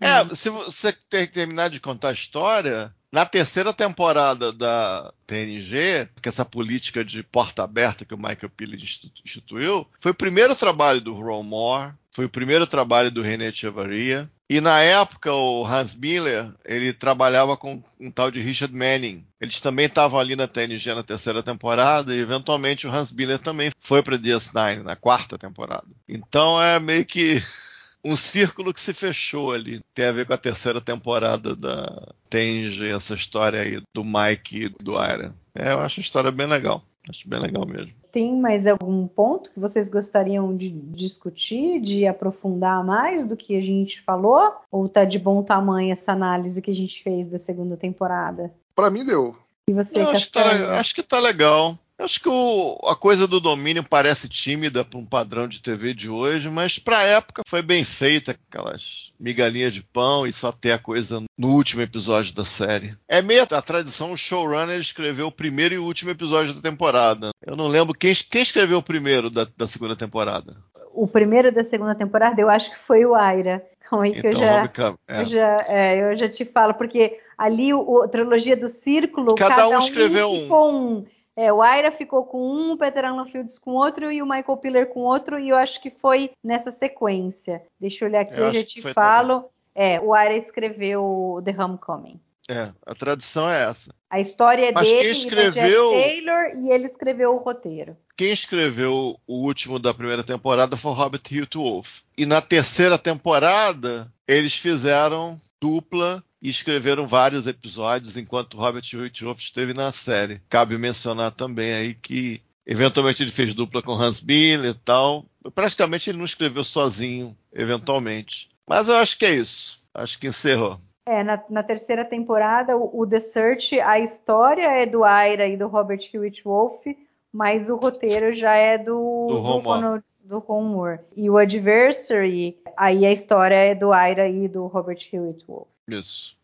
É. é. se você tem que terminar de contar a história, na terceira temporada da TNG, que essa política de porta aberta que o Michael Pilley instituiu, foi o primeiro trabalho do Ron Moore, foi o primeiro trabalho do René Echevarria, e na época o Hans Miller, ele trabalhava com um tal de Richard Manning. Eles também estavam ali na TNG na terceira temporada e eventualmente o Hans Miller também foi para DS9 na quarta temporada. Então é meio que um círculo que se fechou ali. Tem a ver com a terceira temporada da Tenge, essa história aí do Mike e do Iron. É, eu acho a história bem legal. Acho bem legal mesmo. Tem mais algum ponto que vocês gostariam de discutir, de aprofundar mais do que a gente falou? Ou tá de bom tamanho essa análise que a gente fez da segunda temporada? Para mim deu. E você, Não, acho, que tá, acho que tá legal. Acho que o, a coisa do domínio parece tímida para um padrão de TV de hoje, mas para a época foi bem feita, aquelas migalhinhas de pão e só ter a coisa no último episódio da série. É meio a tradição, o showrunner escreveu o primeiro e o último episódio da temporada. Eu não lembro quem, quem escreveu o primeiro da, da, segunda temporada. O primeiro da segunda temporada eu acho que foi o Aira. Calma aí que então, eu, já, é. eu, já, é, eu já te falo, porque ali o, a trilogia do Círculo, cada, cada um escreveu um. um é, o Aira ficou com um, o Peter Alan Fields com outro e o Michael Piller com outro, e eu acho que foi nessa sequência. Deixa eu olhar aqui, eu, eu já te falo. Também. É, o Aira escreveu The Homecoming. É, a tradição é essa. A história é Mas dele, quem escreveu... Taylor, e ele escreveu o roteiro. Quem escreveu o último da primeira temporada foi o Robert Hugh Wolf. E na terceira temporada, eles fizeram dupla e escreveram vários episódios enquanto Robert Whitworth esteve na série. Cabe mencionar também aí que eventualmente ele fez dupla com Hans Miller e tal. Praticamente ele não escreveu sozinho, eventualmente. Mas eu acho que é isso. Acho que encerrou. É, na, na terceira temporada, o, o, The Search, a história é do Aira e do Robert Hewitt Wolf, mas o roteiro já é do, do, do, do Ron Moore. E o Adversary, aí a história é do Aira e do Robert Hewitt Wolf. Isso.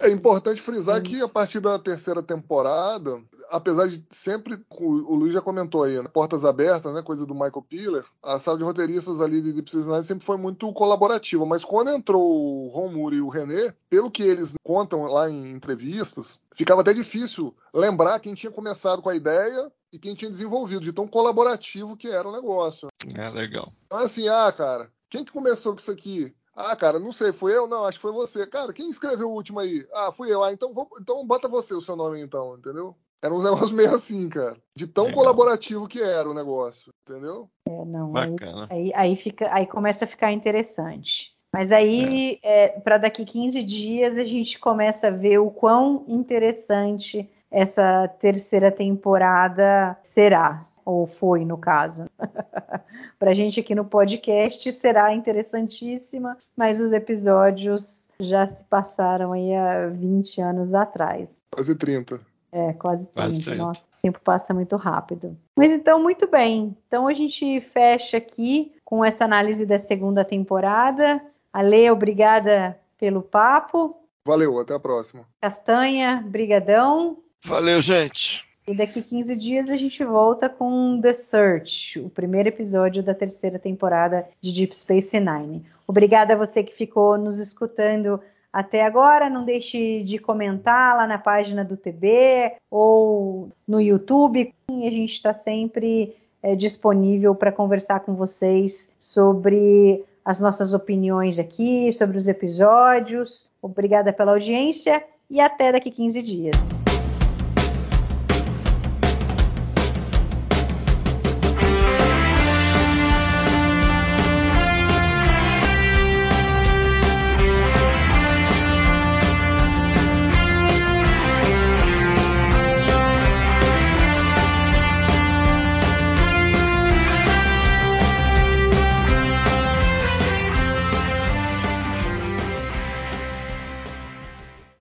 É importante frisar que a partir da terceira temporada, apesar de sempre, o Luiz já comentou aí, né, portas abertas, né, coisa do Michael Piller, a sala de roteiristas ali de Deep Space Nine sempre foi muito colaborativa, mas quando entrou o Ron Moore e o René, pelo que eles contam lá em entrevistas, ficava até difícil lembrar quem tinha começado com a ideia e quem tinha desenvolvido, de tão colaborativo que era o negócio. É legal. Então, assim, ah, cara, quem que começou com isso aqui? Ah, cara, não sei, foi eu? Não, acho que foi você. Cara, quem escreveu o último aí? Ah, fui eu. Ah, então, vou, então bota você o seu nome então, entendeu? Era um negócio meio assim, cara. De tão Legal. colaborativo que era o negócio, entendeu? É, não. Bacana. Aí, aí, aí, fica, aí começa a ficar interessante. Mas aí, é. é para daqui 15 dias, a gente começa a ver o quão interessante essa terceira temporada será ou foi no caso. Para a gente aqui no podcast será interessantíssima, mas os episódios já se passaram aí há 20 anos atrás. Quase 30. É, quase 30. Quase 30. Nossa, o tempo passa muito rápido. Mas então, muito bem. Então a gente fecha aqui com essa análise da segunda temporada. Ale, obrigada pelo papo. Valeu, até a próxima. Castanha, brigadão. Valeu, gente. E daqui 15 dias a gente volta com The Search, o primeiro episódio da terceira temporada de Deep Space Nine. Obrigada a você que ficou nos escutando até agora. Não deixe de comentar lá na página do TB ou no YouTube. A gente está sempre é, disponível para conversar com vocês sobre as nossas opiniões aqui, sobre os episódios. Obrigada pela audiência e até daqui 15 dias.